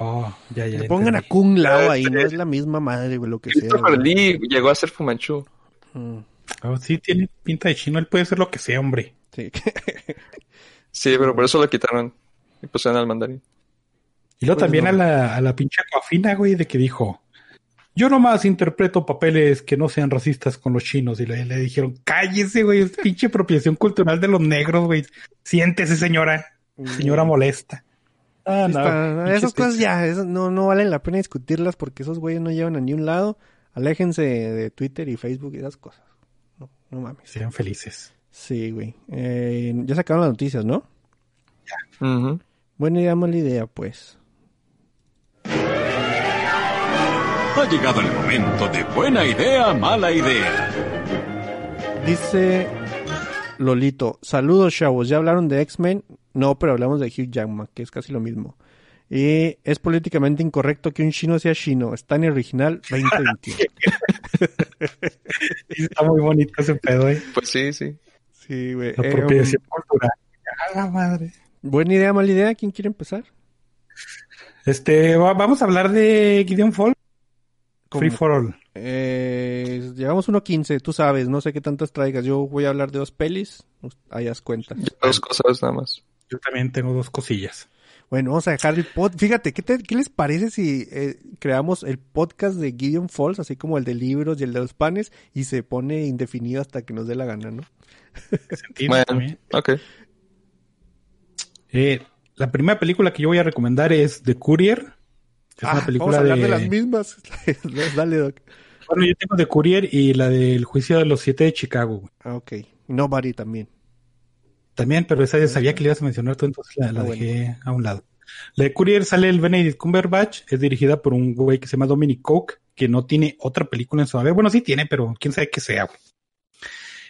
Oh, ya, ya. Le pongan a. Kung Lao ahí, no es la misma madre, güey, lo que sea. Christopher güey. Lee llegó a ser Fumanchu. Mm, Oh, sí, tiene pinta de chino. Él puede ser lo que sea, hombre. sí. (laughs) Sí, pero por eso lo quitaron y pusieron al mandarín. Y luego Pues también no. a la, a la pinche coafina, güey, de que dijo, yo nomás interpreto papeles que no sean racistas con los chinos. Y le, le dijeron, cállese, güey, es pinche apropiación cultural de los negros, güey. Siéntese, señora. Señora molesta. Ah, no. está, esas cosas ya, esas no, no valen la pena discutirlas porque esos güeyes no llevan a ni un lado. Aléjense de Twitter y Facebook y esas cosas. No, no mames. Sean felices. Sí, güey. Eh, ya sacaron las noticias, ¿no? Ujú. Buena idea, mala idea, pues. Ha llegado el momento de buena idea, mala idea. Dice Lolito, saludos chavos, ¿ya hablaron de X-Men? No, pero hablamos de Hugh Jackman, que es casi lo mismo. Y es políticamente incorrecto que un chino sea chino. Está en el original 2021. Sí, (laughs) Está muy bonito ese pedo, eh. Pues sí, sí. sí, güey. La Eh, apropiación cultural. A la madre. um, buena idea, mala idea. ¿Quién quiere empezar? Este, va- vamos a hablar de Gideon Fall. ¿Cómo? Free for All. Eh, llevamos 1.15, tú sabes, no sé qué tantas traigas. Yo voy a hablar de dos pelis, ahí das cuenta. Dos cosas nada más. Yo también tengo dos cosillas. Bueno, vamos a dejar el pod. Fíjate, ¿qué, te- qué les parece si eh, creamos el podcast de Gideon Falls, así como el de libros y el de los panes, y se pone indefinido hasta que nos dé la gana, ¿no? (laughs) Bueno, también. ok. Eh, la primera película que yo voy a recomendar es The Courier. Es Ah, una película vamos a hablar de... de... las mismas. (laughs) Dale, Doc. Bueno, yo tengo The Courier y la del juicio de los siete de Chicago. güey. Ah, ok. Nobody también. También, pero esa ya sabía que le ibas a mencionar tú, entonces la, la Ah, bueno. dejé a un lado. La de Courier sale el Benedict Cumberbatch, es dirigida por un güey que se llama Dominic Coke, que no tiene otra película en su haber. Bueno, sí tiene, pero quién sabe qué sea, güey.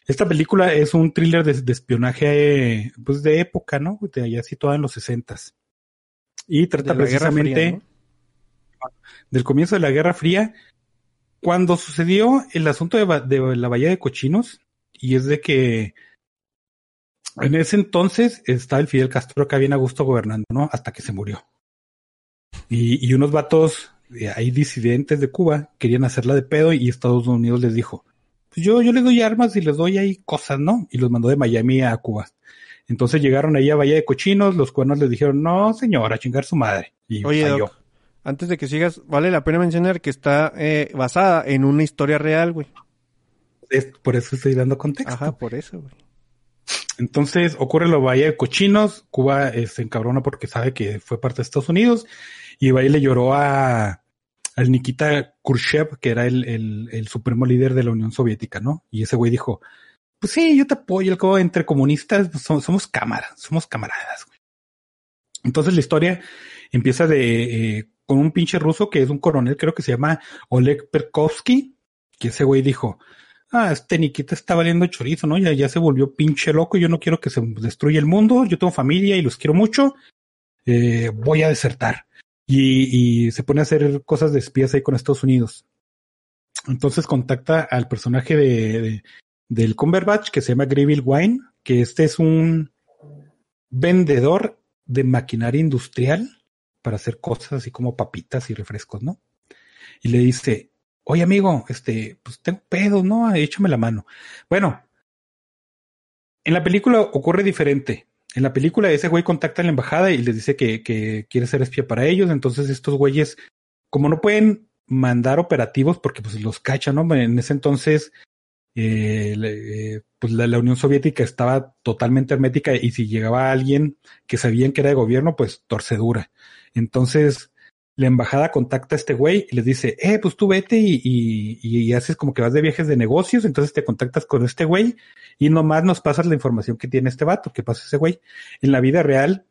Esta película es un thriller de, de espionaje, pues de época, ¿no? De allá situada en los sesentas. Y trata Guerra Fría, precisamente ¿no? del comienzo de la Guerra Fría, cuando sucedió el asunto de, de la Bahía de Cochinos, y es de que en ese entonces estaba el Fidel Castro acá bien a gusto gobernando, ¿no? Hasta que se murió. Y, y unos vatos eh, ahí disidentes de Cuba querían hacerla de pedo y Estados Unidos les dijo, pues yo, yo les doy armas y les doy ahí cosas, ¿no? Y los mandó de Miami a Cuba. Entonces llegaron ahí a Bahía de Cochinos, los cuernos les dijeron, no señora, a chingar su madre. Y Oye, falló. Doc, antes de que sigas, vale la pena mencionar que está eh, basada en una historia real, güey. Es- por eso estoy dando contexto. Ajá, por eso, güey. Entonces ocurre la bahía de cochinos. Cuba eh, se encabrona porque sabe que fue parte de Estados Unidos y va y le lloró a al Nikita Khrushchev, que era el, el, el supremo líder de la Unión Soviética, ¿no? Y ese güey dijo, pues sí, yo te apoyo, al cabo entre comunistas pues, somos, somos cámaras, somos camaradas, güey. Entonces la historia empieza de eh, con un pinche ruso que es un coronel, creo que se llama Oleg Perkovsky, que ese güey dijo, ah, este Nikita está valiendo chorizo, ¿no? Ya, ya se volvió pinche loco, yo no quiero que se destruya el mundo, yo tengo familia y los quiero mucho, eh, voy a desertar. Y, se pone a hacer cosas de espías ahí con Estados Unidos. Entonces contacta al personaje de, de- del Cumberbatch que se llama Greville Wine, que este es un vendedor de maquinaria industrial para hacer cosas así como papitas y refrescos, ¿no? Y le dice, oye amigo, este, pues tengo pedos, ¿no? Échame la mano. Bueno, en la película ocurre diferente. En la película ese güey contacta a la embajada y les dice que, que quiere ser espía para ellos. Entonces estos güeyes, como no pueden mandar operativos porque pues los cachan, ¿no? En ese entonces, eh, eh, pues la, la Unión Soviética estaba totalmente hermética y si llegaba alguien que sabían que era de gobierno, pues torcedura. Entonces la embajada contacta a este güey y les dice, eh, pues tú vete y, y, y haces como que vas de viajes de negocios, entonces te contactas con este güey y nomás nos pasas la información que tiene este vato, que pasa ese güey. En la vida real,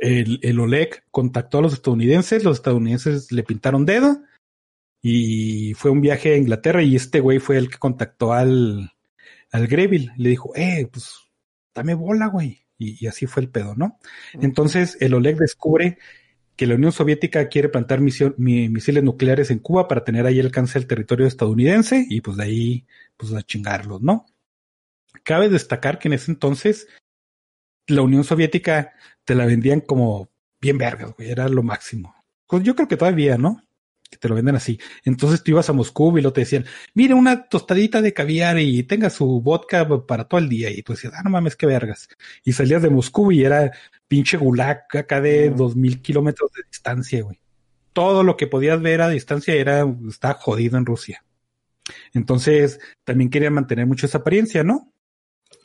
el, el Oleg contactó a los estadounidenses, los estadounidenses le pintaron dedo y fue un viaje a Inglaterra y este güey fue el que contactó al, al Greville. Le dijo, eh, pues dame bola, güey. Y, y así fue el pedo, ¿no? Entonces el Oleg descubre que la Unión Soviética quiere plantar misiles nucleares en Cuba para tener ahí alcance al territorio estadounidense y pues de ahí pues a chingarlos, ¿no? Cabe destacar que en ese entonces la Unión Soviética te la vendían como bien vergas, güey, era lo máximo. Pues yo creo que todavía, ¿no? Que te lo venden así. Entonces tú ibas a Moscú y lo te decían, mire una tostadita de caviar y tenga su vodka para todo el día. Y tú decías, ah, no mames, qué vergas. Y salías de Moscú y era pinche gulag acá de dos mil kilómetros de distancia, güey. Todo lo que podías ver a distancia era, está jodido en Rusia. Entonces, también querían mantener mucho esa apariencia, ¿no?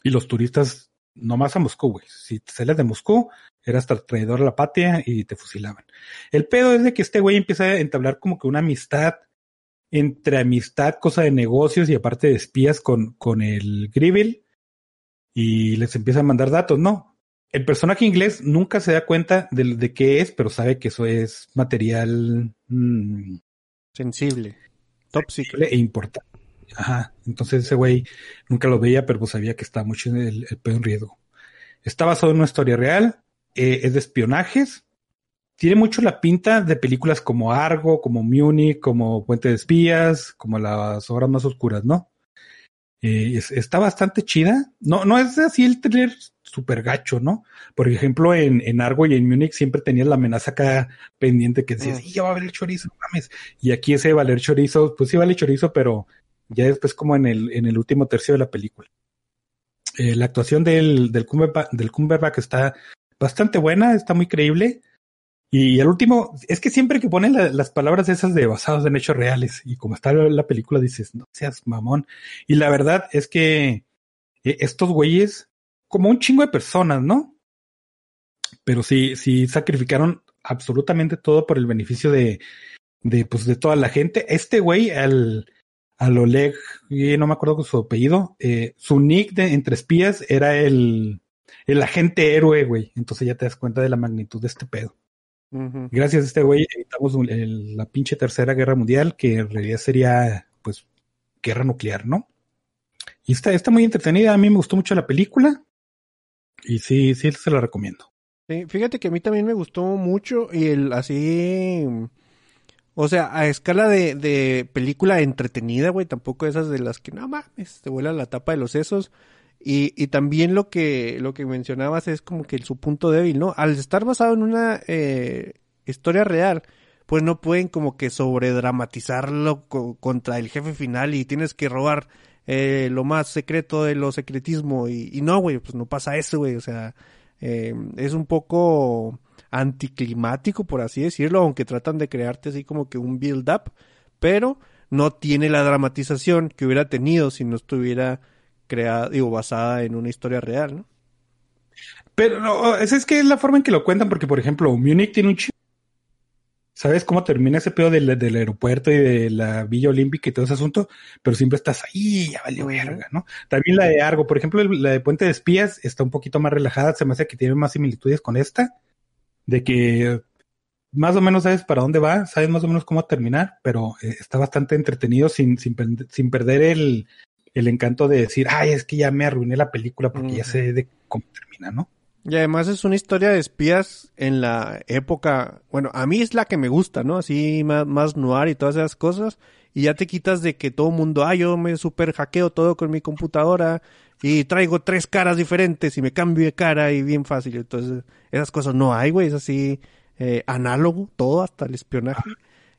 Y los turistas, nomás a Moscú, güey. Si te sales de Moscú, eras traidor a la patria y te fusilaban. El pedo es de que este güey empieza a entablar como que una amistad entre amistad, cosa de negocios y aparte de espías con, con el Gribble y les empieza a mandar datos, ¿no? El personaje inglés nunca se da cuenta de, de qué es, pero sabe que eso es material mm, Sensible. Secret. e importante. Ajá. Entonces ese güey nunca lo veía, pero pues sabía que estaba mucho en el, en riesgo. Está basado en una historia real, eh, es de espionajes. Tiene mucho la pinta de películas como Argo, como Munich, como Puente de Espías, como las horas más oscuras, ¿no? Eh, es- está bastante chida. No, no es así el thriller super gacho, ¿no? Por ejemplo, en, en Argo y en Munich siempre tenías la amenaza acá pendiente que decías. "Y ya va a valer chorizo, mames. Y aquí ese valer chorizo, pues sí vale chorizo, pero ya después como en el, en el último tercio de la película. Eh, la actuación del, del, Cumberbatch, está bastante buena, está muy creíble. Y el último, es que siempre que ponen la- las palabras esas de basados en hechos reales y como está la, la película dices, no seas mamón. Y la verdad es que eh, estos güeyes, como un chingo de personas, ¿no? Pero sí, sí sacrificaron absolutamente todo por el beneficio de, de, pues, de toda la gente. Este güey, al, al Oleg, y no me acuerdo con su apellido, eh, su nick de entre espías era el, el agente héroe, güey. Entonces ya te das cuenta de la magnitud de este pedo. Gracias a este güey evitamos un- el- la pinche tercera guerra mundial, que en realidad sería, pues, guerra nuclear, ¿no? Y está, está muy entretenida. A mí me gustó mucho la película. Y sí, sí se la recomiendo. Sí, fíjate que a mí también me gustó mucho y el así, o sea, a escala de, de película entretenida, güey, tampoco esas de las que no mames, te vuela la tapa de los sesos. Y, y también lo que, lo que mencionabas es como que su punto débil, ¿no? Al estar basado en una eh, historia real, pues no pueden como que sobredramatizarlo co- contra el jefe final y tienes que robar eh, lo más secreto de lo secretismo. Y, y no, güey, pues no pasa eso, güey, o sea, eh, es un poco anticlimático, por así decirlo, aunque tratan de crearte así como que un build-up, pero no tiene la dramatización que hubiera tenido si no estuviera creada, digo, basada en una historia real, ¿no? Pero no, es, es que es la forma en que lo cuentan, porque por ejemplo, Munich tiene un chingo. ¿Sabes cómo termina ese pedo del, del aeropuerto y de la Villa Olímpica y todo ese asunto? Pero siempre estás ahí, ya valió verga, ¿no? También la de Argo, por ejemplo, la de Puente de Espías está un poquito más relajada, se me hace que tiene más similitudes con esta, de que más o menos sabes para dónde va, sabes más o menos cómo terminar, pero eh, está bastante entretenido sin, sin, sin perder el, el encanto de decir, ay, es que ya me arruiné la película porque ya sé de cómo termina, ¿no? Y además es una historia de espías en la época, bueno, a mí es la que me gusta, ¿no? Así más, más noir y todas esas cosas. Y ya te quitas de que todo mundo, ah, yo me super hackeo todo con mi computadora y traigo tres caras diferentes y me cambio de cara y bien fácil. Entonces, esas cosas no hay, güey, es así eh, análogo, todo hasta el espionaje.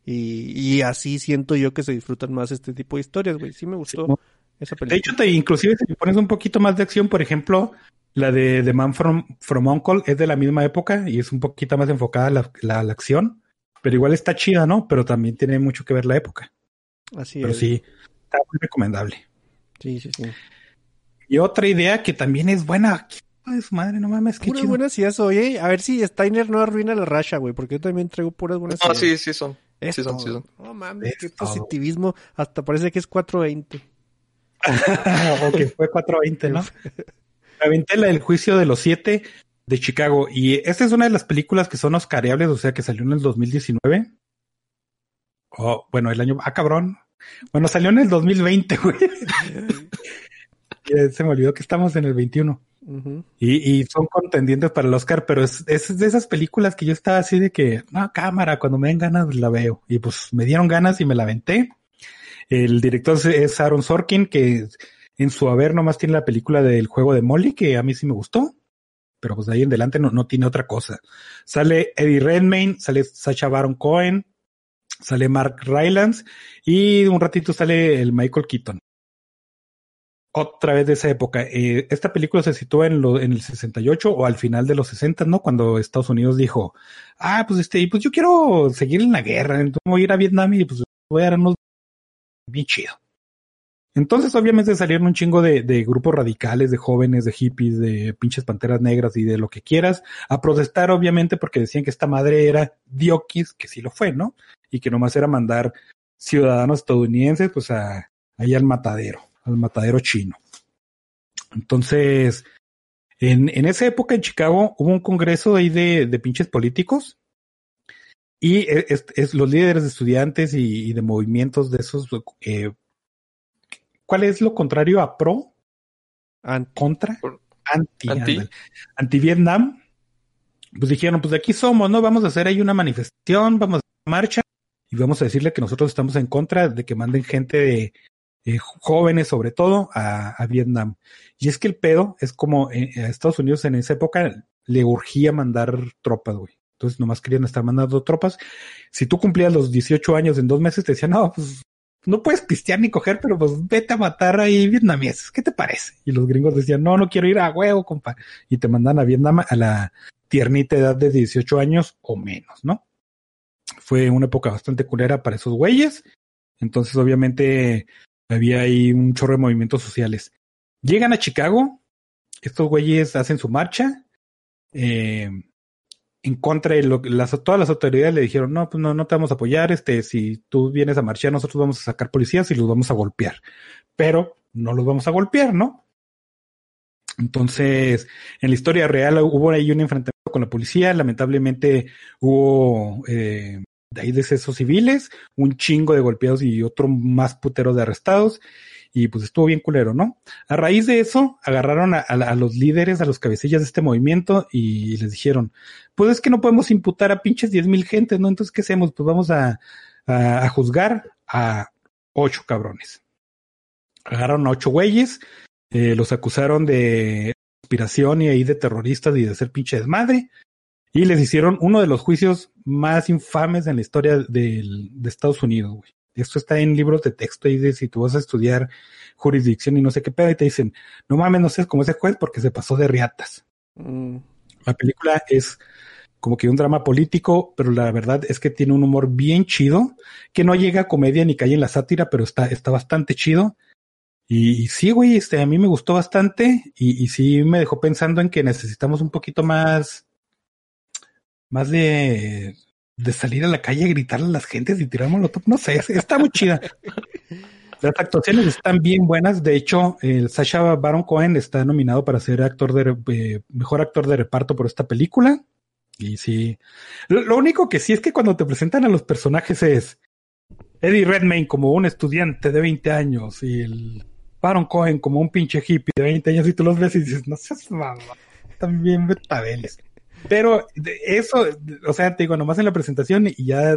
Y, y así siento yo que se disfrutan más este tipo de historias, güey. Sí me gustó Sí, esa De película. hecho, te, inclusive si pones un poquito más de acción, por ejemplo, la de The Man from, from Uncle es de la misma época y es un poquito más enfocada a la, la- la acción, pero igual está chida, ¿no? Pero también tiene mucho que ver la época. Así Pero es. sí, está muy recomendable. Sí, sí, sí. Y otra idea que también es buena. Ay, su madre, no mames, qué Puras chido. buenas ideas, oye. A ver si Steiner no arruina la racha, güey, porque yo también traigo puras buenas No, ideas. sí, sí son. Sí son, sí son. No mames, Es qué positivismo. Hasta parece que es 420. o que fue 420, ¿no? Me aventé la del juicio de los siete de Chicago. Y esta es una de las películas que son oscareables, o sea, que salió en el 2019. Oh, bueno, el año... Ah, cabrón. Bueno, salió en el 2020, güey. (laughs) Ya Se me olvidó que estamos en el 21. Ujú. Y, y son contendientes para el Oscar, pero es, es de esas películas que yo estaba así de que, no, cámara, cuando me den ganas la veo. Y pues me dieron ganas y me la aventé. El director es Aaron Sorkin, que en su haber nomás tiene la película del juego de Molly, que a mí sí me gustó. pero pues de ahí en adelante no, no tiene otra cosa. Sale Eddie Redmayne, sale Sacha Baron Cohen, sale Mark Rylance y un ratito sale el Michael Keaton. Otra vez de esa época. Eh, esta película se sitúa en, lo, en el 68 o al final de los 60, ¿no? Cuando Estados Unidos dijo, ah, pues este, pues yo quiero seguir en la guerra, entonces voy a ir a Vietnam y pues voy a dar unos bien chido. Entonces, obviamente salieron un chingo de, de, grupos radicales, de jóvenes, de hippies, de pinches panteras negras y de lo que quieras, a protestar, obviamente, porque decían que esta madre era diokis, que sí lo fue, ¿no? Y que nomás era mandar ciudadanos estadounidenses, pues, a, ahí al matadero, al matadero chino. Entonces, en, en esa época en Chicago hubo un congreso ahí de, de pinches políticos y es, es, los líderes de estudiantes y, y de movimientos de esos eh, ¿Cuál es lo contrario a pro? Anti. Contra. Anti. Anti. Anti Vietnam. Pues dijeron, pues de aquí somos, ¿no? Vamos a hacer ahí una manifestación, vamos a hacer una marcha y vamos a decirle que nosotros estamos en contra de que manden gente de eh, jóvenes, sobre todo, a, Vietnam. Y es que el pedo es como eh, a Estados Unidos en esa época le urgía mandar tropas, güey. Entonces nomás querían estar mandando tropas. Si tú cumplías los 18 años en dos meses, te decían, no, pues no puedes pistear ni coger, pero pues vete a matar ahí vietnameses. ¿Qué te parece? Y los gringos decían, no, no quiero ir a huevo, compa. Y te mandan a Vietnam a la tiernita edad de 18 años o menos, ¿no? Fue una época bastante culera para esos güeyes. Entonces, obviamente, había ahí un chorro de movimientos sociales. Llegan a Chicago, estos güeyes hacen su marcha, eh, en contra de lo las, todas las autoridades le dijeron, no, pues no, no te vamos a apoyar, este, si tú vienes a marchar, nosotros vamos a sacar policías y los vamos a golpear. Pero no los vamos a golpear, ¿no? Entonces, en la historia real hubo ahí un enfrentamiento con la policía, lamentablemente hubo eh, de ahí decesos civiles, un chingo de golpeados y otro más putero de arrestados, y pues estuvo bien culero, ¿no? A raíz de eso, agarraron a, los líderes, a los cabecillas de este movimiento y les dijeron, pues es que no podemos imputar a pinches diez mil gentes, ¿no? Entonces, ¿qué hacemos? Pues vamos a, a, juzgar a ocho cabrones. Agarraron a ocho güeyes, eh, los acusaron de conspiración y ahí de terroristas y de ser pinche desmadre. Y les hicieron uno de los juicios más infames en la historia del, de Estados Unidos, güey. Esto está en libros de texto y de si tú vas a estudiar jurisdicción y no sé qué pedo y te dicen, no mames, no seas como ese juez porque se pasó de riatas. Mm. La película es como que un drama político, pero la verdad es que tiene un humor bien chido, que no llega a comedia ni cae en la sátira, pero está, está bastante chido. Y, y sí, güey, este, a mí me gustó bastante y, y sí me dejó pensando en que necesitamos un poquito más, más de, de salir a la calle a gritarle a las gentes y tirarnos top. No sé, está muy chida. (laughs) Las actuaciones están bien buenas. De hecho, el Sasha Baron Cohen está nominado para ser actor de eh, mejor actor de reparto por esta película. Y sí, lo, lo, único que sí es que cuando te presentan a los personajes es Eddie Redmayne como un estudiante de 20 años y el Baron Cohen como un pinche hippie de 20 años y tú los ves y dices, no seas mamá, también betabeles. Pero eso, o sea, te digo, nomás en la presentación y ya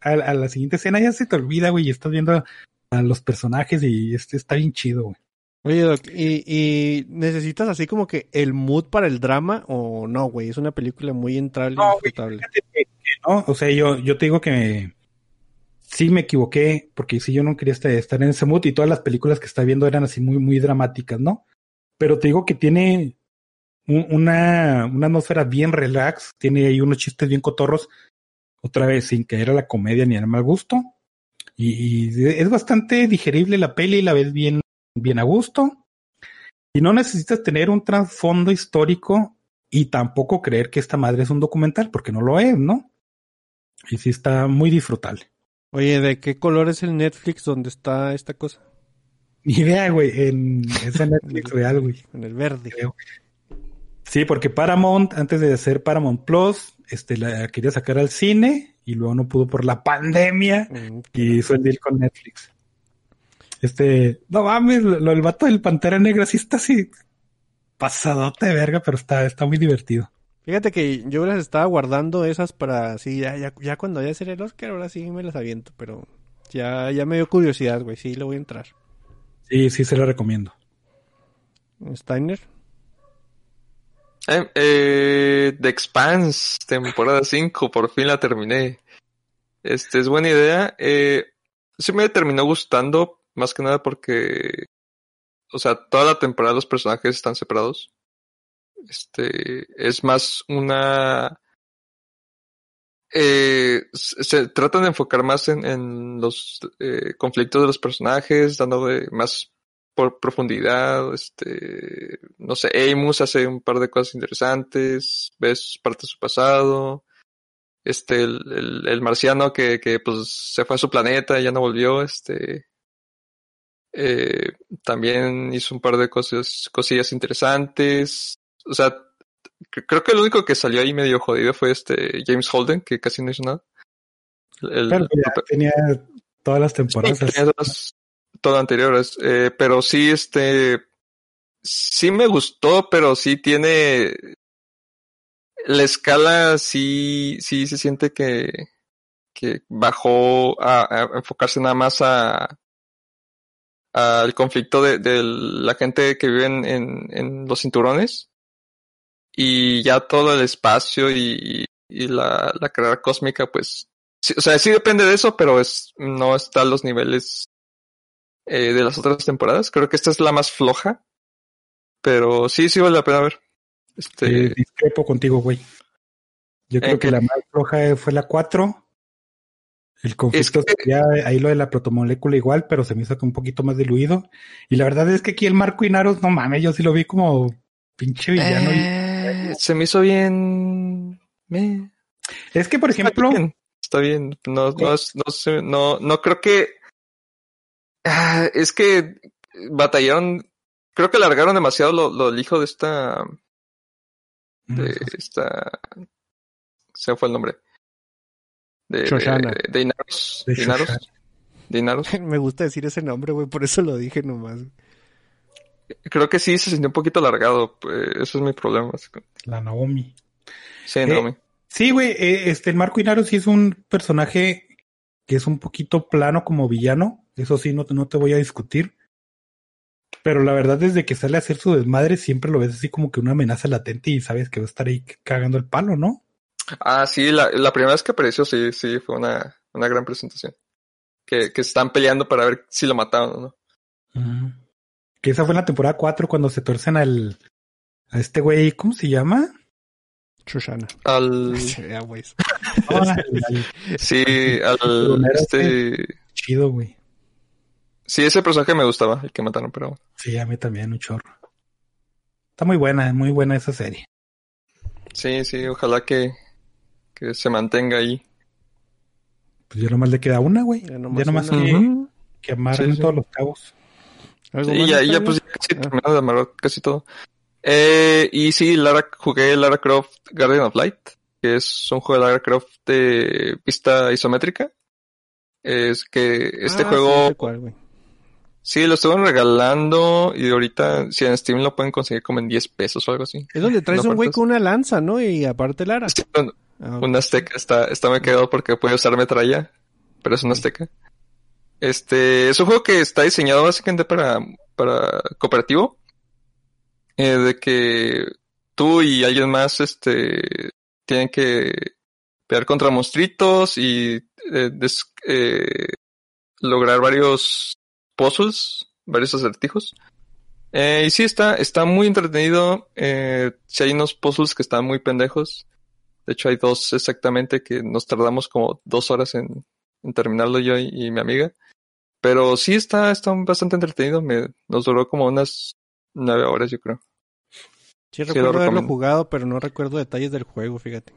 a, a la siguiente escena ya se te olvida, güey, y estás viendo a los personajes y este está bien chido, güey. Oye, Doc, ¿y, ¿y, necesitas así como que el mood para el drama o no, güey? Es una película muy entrable no, y. Güey, no, o sea, yo, yo te digo que me, sí me equivoqué porque sí yo no quería estar en ese mood y todas las películas que está viendo eran así muy, muy dramáticas, ¿no? Pero te digo que tiene una, una atmósfera bien relax, tiene ahí unos chistes bien cotorros, otra vez sin caer a la comedia ni al mal gusto. Y, y, es bastante digerible la peli, la ves bien, bien a gusto. Y no necesitas tener un trasfondo histórico y tampoco creer que esta madre es un documental, porque no lo es, ¿no? Y sí está muy disfrutable. Oye, ¿de qué color es el Netflix donde está esta cosa? Ni idea, güey. En ese (laughs) Netflix real, güey. En el verde. Creo. Sí, porque Paramount, antes de hacer Paramount Plus, este, la quería sacar al cine y luego no pudo por la pandemia mm, y hizo el deal con Netflix. Este, no mames, lo, el vato del Pantera Negra sí está así pasadote de verga, pero está, está muy divertido. Fíjate que yo las estaba guardando esas para, sí, ya, ya, ya cuando vaya a ser el Oscar, ahora sí me las aviento, pero ya, ya me dio curiosidad, güey, sí, le voy a entrar. Sí, sí, se lo recomiendo. Steiner. Eh, eh, The Expanse, temporada 5, por fin la terminé. Este es buena idea. Eh, sí me terminó gustando, más que nada porque, o sea, toda la temporada los personajes están separados. Este, es más una... Eh, se tratan de enfocar más en, los eh, conflictos de los personajes, dando más por profundidad, este, no sé, Amos hace un par de cosas interesantes, ves parte de su pasado, este, el, el, el marciano que, que pues se fue a su planeta y ya no volvió, este, eh, también hizo un par de cosas, cosillas interesantes, o sea, cre- creo que el único que salió ahí medio jodido fue este James Holden, que casi no hizo nada. El- Pero ya el- tenía todas las temporadas. Sí, tenía todas- todo anteriores, eh, pero sí, este, sí me gustó, pero sí tiene, la escala sí, sí se siente que, que bajó a, enfocarse nada más a, al conflicto de, de la gente que vive en, en, en los cinturones y ya todo el espacio y, y la, la carrera cósmica, pues, sí, o sea, sí depende de eso, pero es, no está a los niveles eh, de las otras temporadas. Creo que esta es la más floja, pero sí, sí vale la pena ver. Este, Eh, discrepo contigo, güey. Yo creo ¿En que la más floja fue la 4. El conflicto Es que- sería ahí lo de la protomolécula igual, pero se me hizo que un poquito más diluido. Y la verdad es que aquí el Marco Inaros, no mames, yo sí lo vi como pinche villano. y- eh, se me hizo bien. Es que, por ejemplo, Está bien, está bien. No, no, no, no, no creo que. Ah, es que batallaron. Creo que alargaron demasiado lo, lo el hijo de esta. De esta. Se fue el nombre. De, Shoshana. de, de Inaros. De Inaros. Shoshana. de Inaros. (laughs) Me gusta decir ese nombre, güey, por eso lo dije nomás. Creo que sí se sintió un poquito alargado. pues, eso es mi problema. la Naomi. Sí, Eh, Naomi. Sí, güey, eh, este, el Marco Inaros sí es un personaje que es un poquito plano como villano. Eso sí, no, te- no te voy a discutir. Pero la verdad, desde que sale a hacer su desmadre, siempre lo ves así como que una amenaza latente y sabes que va a estar ahí cagando el palo, ¿no? Ah, sí, la, la primera vez que apareció, sí, sí, fue una, una gran presentación. Que, que están peleando para ver si lo mataron o no. Que esa fue en la temporada 4 cuando se torcen al, a este güey, ¿cómo se llama? Shoshana. Al, (laughs) Ya, sí, al, este, chido, güey. sí, ese personaje me gustaba, el que mataron, pero Sí, a mí también, un chorro. Está muy buena, muy buena esa serie. sí, sí, ojalá que, que se mantenga ahí. Pues ya nomás le queda una, güey. Ya Ya nomás nomás, una. que, que amarren Sí, sí. todos los cabos. ¿Algo Sí, ya, ya pues ya casi Ah. terminado de amarrar casi todo. Eh, y sí, Lara, jugué Lara Croft Guardian of Light, que es un juego de Lara Croft de vista isométrica. Es que este Ah, juego sí. Sí, lo estuvieron regalando y ahorita si en Steam lo pueden conseguir como en 10 pesos o algo así. Es donde traes ¿No un güey con una lanza, ¿no? Y aparte Lara. Sí, un, Ah, un azteca, está, está me quedó porque puede usar metralla, pero es un azteca. Este, es un juego que está diseñado básicamente para, para cooperativo. Eh, de que tú y alguien más, este, tienen que pelear contra monstruitos y eh, eh, lograr varios puzzles, varios acertijos. Y sí, está, está muy entretenido. Eh, si hay unos puzzles que están muy pendejos. De hecho, hay dos exactamente que nos tardamos como dos horas en, en terminarlo yo y, y mi amiga. Pero sí está, está bastante entretenido. Me, nos duró como unas nueve horas, yo creo. Sí, recuerdo haberlo jugado, pero no recuerdo detalles del juego, fíjate.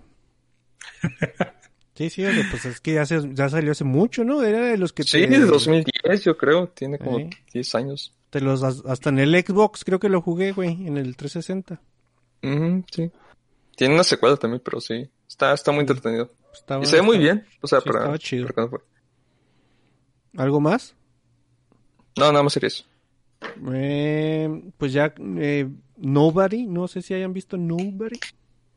(laughs) Sí, sí, oye, pues es que ya, se- ya salió hace mucho, ¿no? Era de los que Sí, te, de 2010, yo creo. Tiene como Sí. 10 años. te los hasta en el Xbox creo que lo jugué, güey, en el 360. Ujú, sí. Tiene una secuela también, pero sí. Está, está muy entretenido. Estaba, Y se ve muy bien. O sea, sí, para, chido. para. ¿Algo más? No, nada más sería eso. Eh, pues ya, eh, Nobody, no sé si hayan visto Nobody.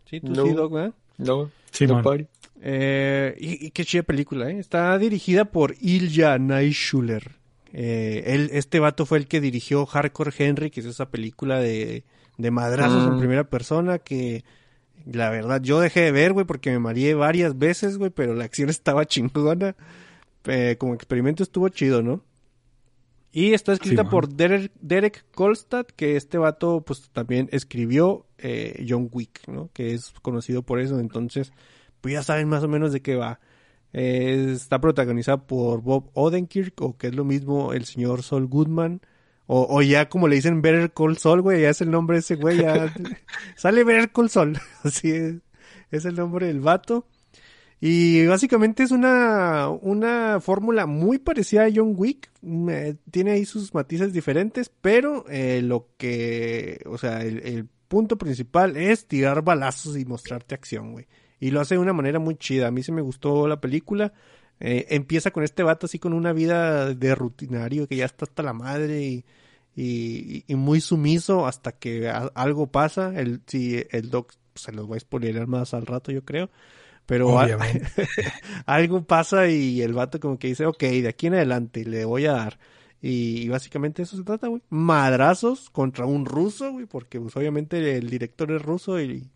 Sí, tú No. sí, Doc, ¿verdad? No, Simón. no party. Eh, y, y qué chida película, ¿eh? Está dirigida por Ilja Naishuller, Eh, él, este vato fue el que dirigió Hardcore Henry, que es esa película de, de madrazos en Mm. primera persona que la verdad yo dejé de ver, güey, porque me mareé varias veces, güey, pero la acción (laughs) estaba chingona. Eh, como experimento estuvo chido, ¿no? Y está escrita por Derek, Derek Kolstad, que este vato pues también escribió eh, John Wick, ¿no? Que es conocido por eso, entonces pues ya saben más o menos de qué va. Eh, está protagonizada por Bob Odenkirk, o que es lo mismo el señor Saul Goodman, o, o ya como le dicen Better Call Saul, güey, ya es el nombre de ese güey, ya (laughs) sale Better Call Saul, (laughs) así es, es el nombre del vato. Y básicamente es una, una fórmula muy parecida a John Wick. Tiene ahí sus matices diferentes, pero eh, lo que, o sea, el, punto principal es tirar balazos y mostrarte acción, güey. Y lo hace de una manera muy chida. A mí se me gustó la película. Eh, empieza con este vato así con una vida de rutinario que ya está hasta la madre y, muy sumiso hasta que a- algo pasa. El, si el doc se los voy a spoilear más al rato, yo creo. Pero a- (laughs) algo pasa y el vato como que dice, ok, de aquí en adelante le voy a dar. Y, y básicamente eso se trata, güey. Madrazos contra un ruso, güey, porque pues, obviamente el director es ruso y,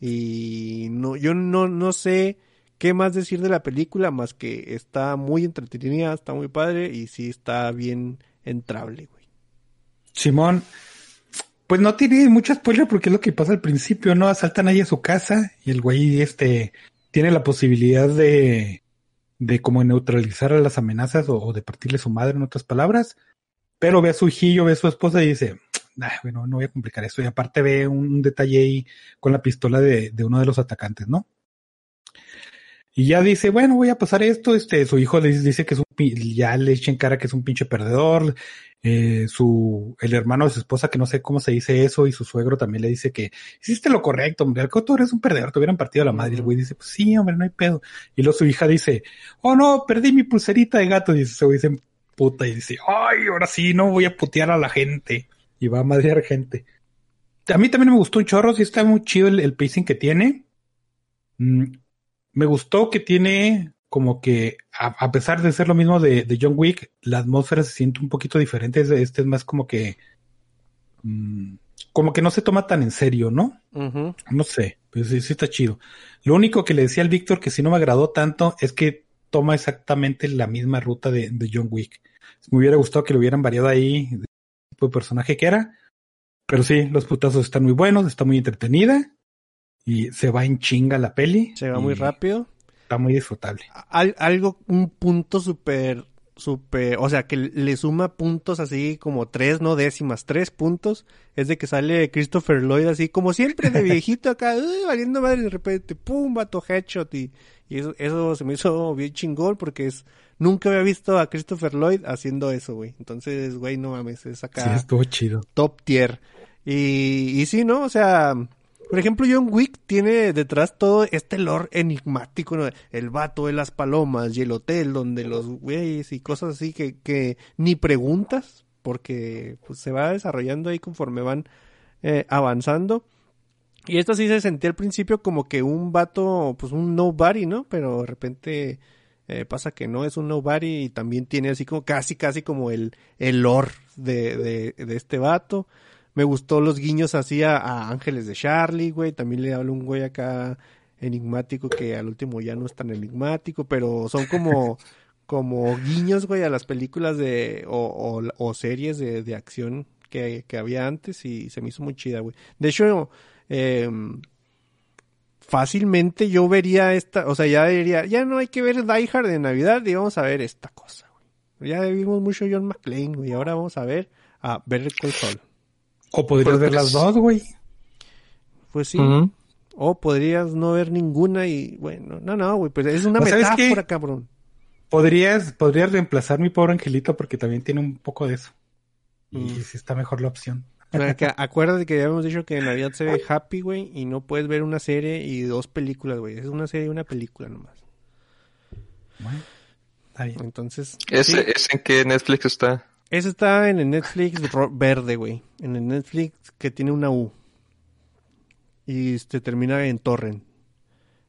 y no, yo no, no sé qué más decir de la película más que está muy entretenida, está muy padre y sí está bien entrable, güey. Simón, pues no tiene mucho spoiler porque es lo que pasa al principio, ¿no? Asaltan ahí a su casa y el güey este tiene la posibilidad de, de como neutralizar a las amenazas o, de partirle su madre en otras palabras, pero ve a su hijillo, ve a su esposa y dice, "Ay, bueno, no voy a complicar esto y aparte ve un detalle ahí con la pistola de, de uno de los atacantes, ¿no? Y ya dice, bueno, voy a pasar esto, este, su hijo le dice, que es un, ya le echa en cara que es un pinche perdedor, eh, su, el hermano de su esposa, que no sé cómo se dice eso, y su suegro también le dice que hiciste lo correcto, hombre, tú eres un perdedor, te hubieran partido la madre. Y el güey dice, pues sí, hombre, no hay pedo. Y luego su hija dice, oh no, perdí mi pulserita de gato, y dice, ese güey dice, puta, y dice, ay, ahora sí, no voy a putear a la gente. Y va a madrear gente. A mí también me gustó un chorro, sí está muy chido el, el pacing que tiene. Mm, me gustó que tiene como que, a, a pesar de ser lo mismo de, de John Wick, la atmósfera se siente un poquito diferente. Este es más como que, mm, como que no se toma tan en serio, ¿no? No sé, pues sí, sí está chido. Lo único que le decía al Víctor que si no me agradó tanto es que toma exactamente la misma ruta de, de John Wick. Me hubiera gustado que lo hubieran variado ahí, de tipo de personaje que era. Pero sí, los putazos están muy buenos, está muy entretenida. Y se va en chinga la peli. Se va muy rápido. Está muy disfrutable. Al- algo, un punto súper, súper, o sea, que le suma puntos así como tres, no décimas, tres puntos, es de que sale Christopher Lloyd así como siempre de viejito acá, (laughs) "Uy, valiendo madre, y de repente, pum, vato headshot, y, y eso, eso se me hizo bien chingón porque es, nunca había visto a Christopher Lloyd haciendo eso, güey. Entonces, güey, no mames, es Sí, acá estuvo chido. top tier. Y, y sí, ¿no? O sea, por ejemplo, John Wick tiene detrás todo este lore enigmático, ¿no? El vato de las palomas y el hotel donde los güeyes y cosas así que, que ni preguntas, porque pues, se va desarrollando ahí conforme van eh, avanzando. Y esto sí se sentía al principio como que un vato, pues un nobody, ¿no? Pero de repente eh, pasa que no es un nobody y también tiene así como casi, casi como el, el lore de, de, de este vato. Me gustó los guiños así a, a Ángeles de Charlie, güey. También le hablo un güey acá enigmático que al último ya no es tan enigmático, pero son como, (laughs) como guiños, güey, a las películas de, o, o, o series de, de acción que, que había antes y se me hizo muy chida, güey. De hecho, eh, fácilmente yo vería esta, o sea, ya diría, ya no hay que ver Die Hard de Navidad y vamos a ver esta cosa, güey. Ya vimos mucho John McClane, güey, ahora vamos a ver a Better Call Saul. O podrías ver las dos, güey. Pues sí. O podrías no ver ninguna y, bueno, no, no, güey, pues es una ¿O sabes metáfora, qué? cabrón. Podrías, podrías reemplazar mi pobre angelito porque también tiene un poco de eso. Y Mm. sí está mejor la opción. Que acuérdate que ya habíamos dicho que en Navidad se ve happy, güey, y no puedes ver una serie y dos películas, güey. Es una serie y una película nomás. Bueno, está bien. Entonces, ¿Ese, sí. ¿Ese en qué Netflix está? Ese está en el Netflix verde, güey. En el Netflix que tiene una U. Y este termina en torrent.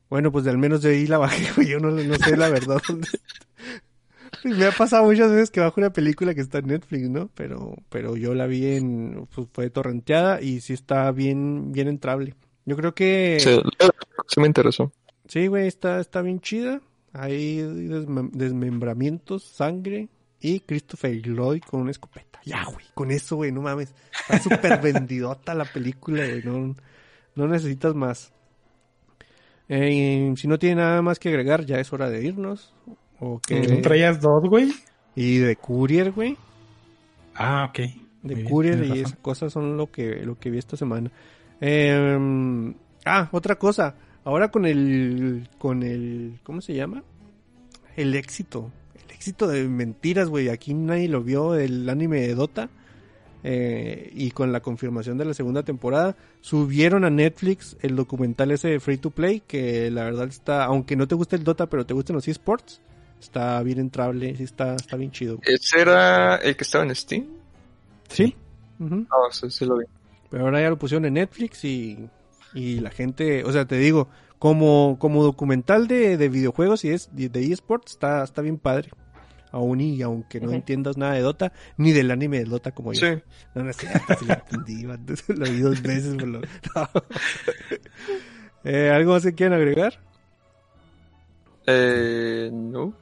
Bueno, pues de al menos de ahí la bajé, (laughs) güey. Yo no, no sé la verdad dónde. (laughs) Me ha pasado muchas veces que bajo una película que está en Netflix, ¿no? Pero, pero yo la vi en, pues fue torrenteada y sí está bien, bien entrable. Yo creo que... Sí, sí me interesó. Sí, güey, está, está bien chida. Hay desmem- desmembramientos, sangre y Christopher Lloyd con una escopeta. Ya, güey, con eso, güey, no mames. Está súper (laughs) vendidota la película, güey. No, no necesitas más. Eh, si no tiene nada más que agregar, ya es hora de irnos. O. ¿Tú traías dos, güey? Y de Courier, güey. Ah, ok. De Muy Courier y esas cosas son lo que, lo que vi esta semana. Eh, ah, otra cosa. Ahora con el, con el, ¿cómo se llama? El éxito. Éxito de mentiras, güey. Aquí nadie lo vio, el anime de Dota. Eh, y con la confirmación de la segunda temporada, subieron a Netflix el documental ese de Free to Play, que la verdad está, aunque no te guste el Dota, pero te gustan los esports, está bien entrable, sí está, está bien chido. ¿Ese era el que estaba en Steam? Sí. Ujú. No, sí, sí lo vi. Pero ahora ya lo pusieron en Netflix y, y la gente, o sea, te digo, como, como documental de, de videojuegos y es de, de eSports, está, está bien padre. Aún y aunque no entiendas nada de Dota, ni del anime de Dota como yo. Sí. No, no sí lo entendí, (laughs) (laughs) lo vi dos veces. pero lo- (laughs) no. Eh, ¿Algo más que quieran agregar? Eh, no.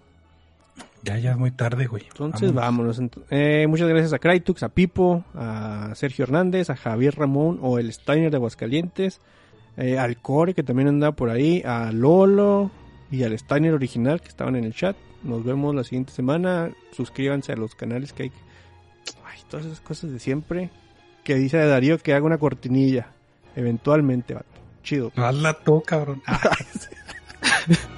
Ya, ya es muy tarde, güey. Entonces vámonos. Eh, muchas gracias a Crytux, a Pipo, a Sergio Hernández, a Javier Ramón o el Steiner de Aguascalientes, eh, al Core que también anda por ahí, a Lolo y al Steiner original que estaban en el chat. Nos vemos la siguiente semana. Suscríbanse a los canales que hay. Ay, todas esas cosas de siempre. Que dice Darío que haga una cortinilla. Eventualmente, vato. Chido. Hazla tú, cabrón. (laughs) (laughs)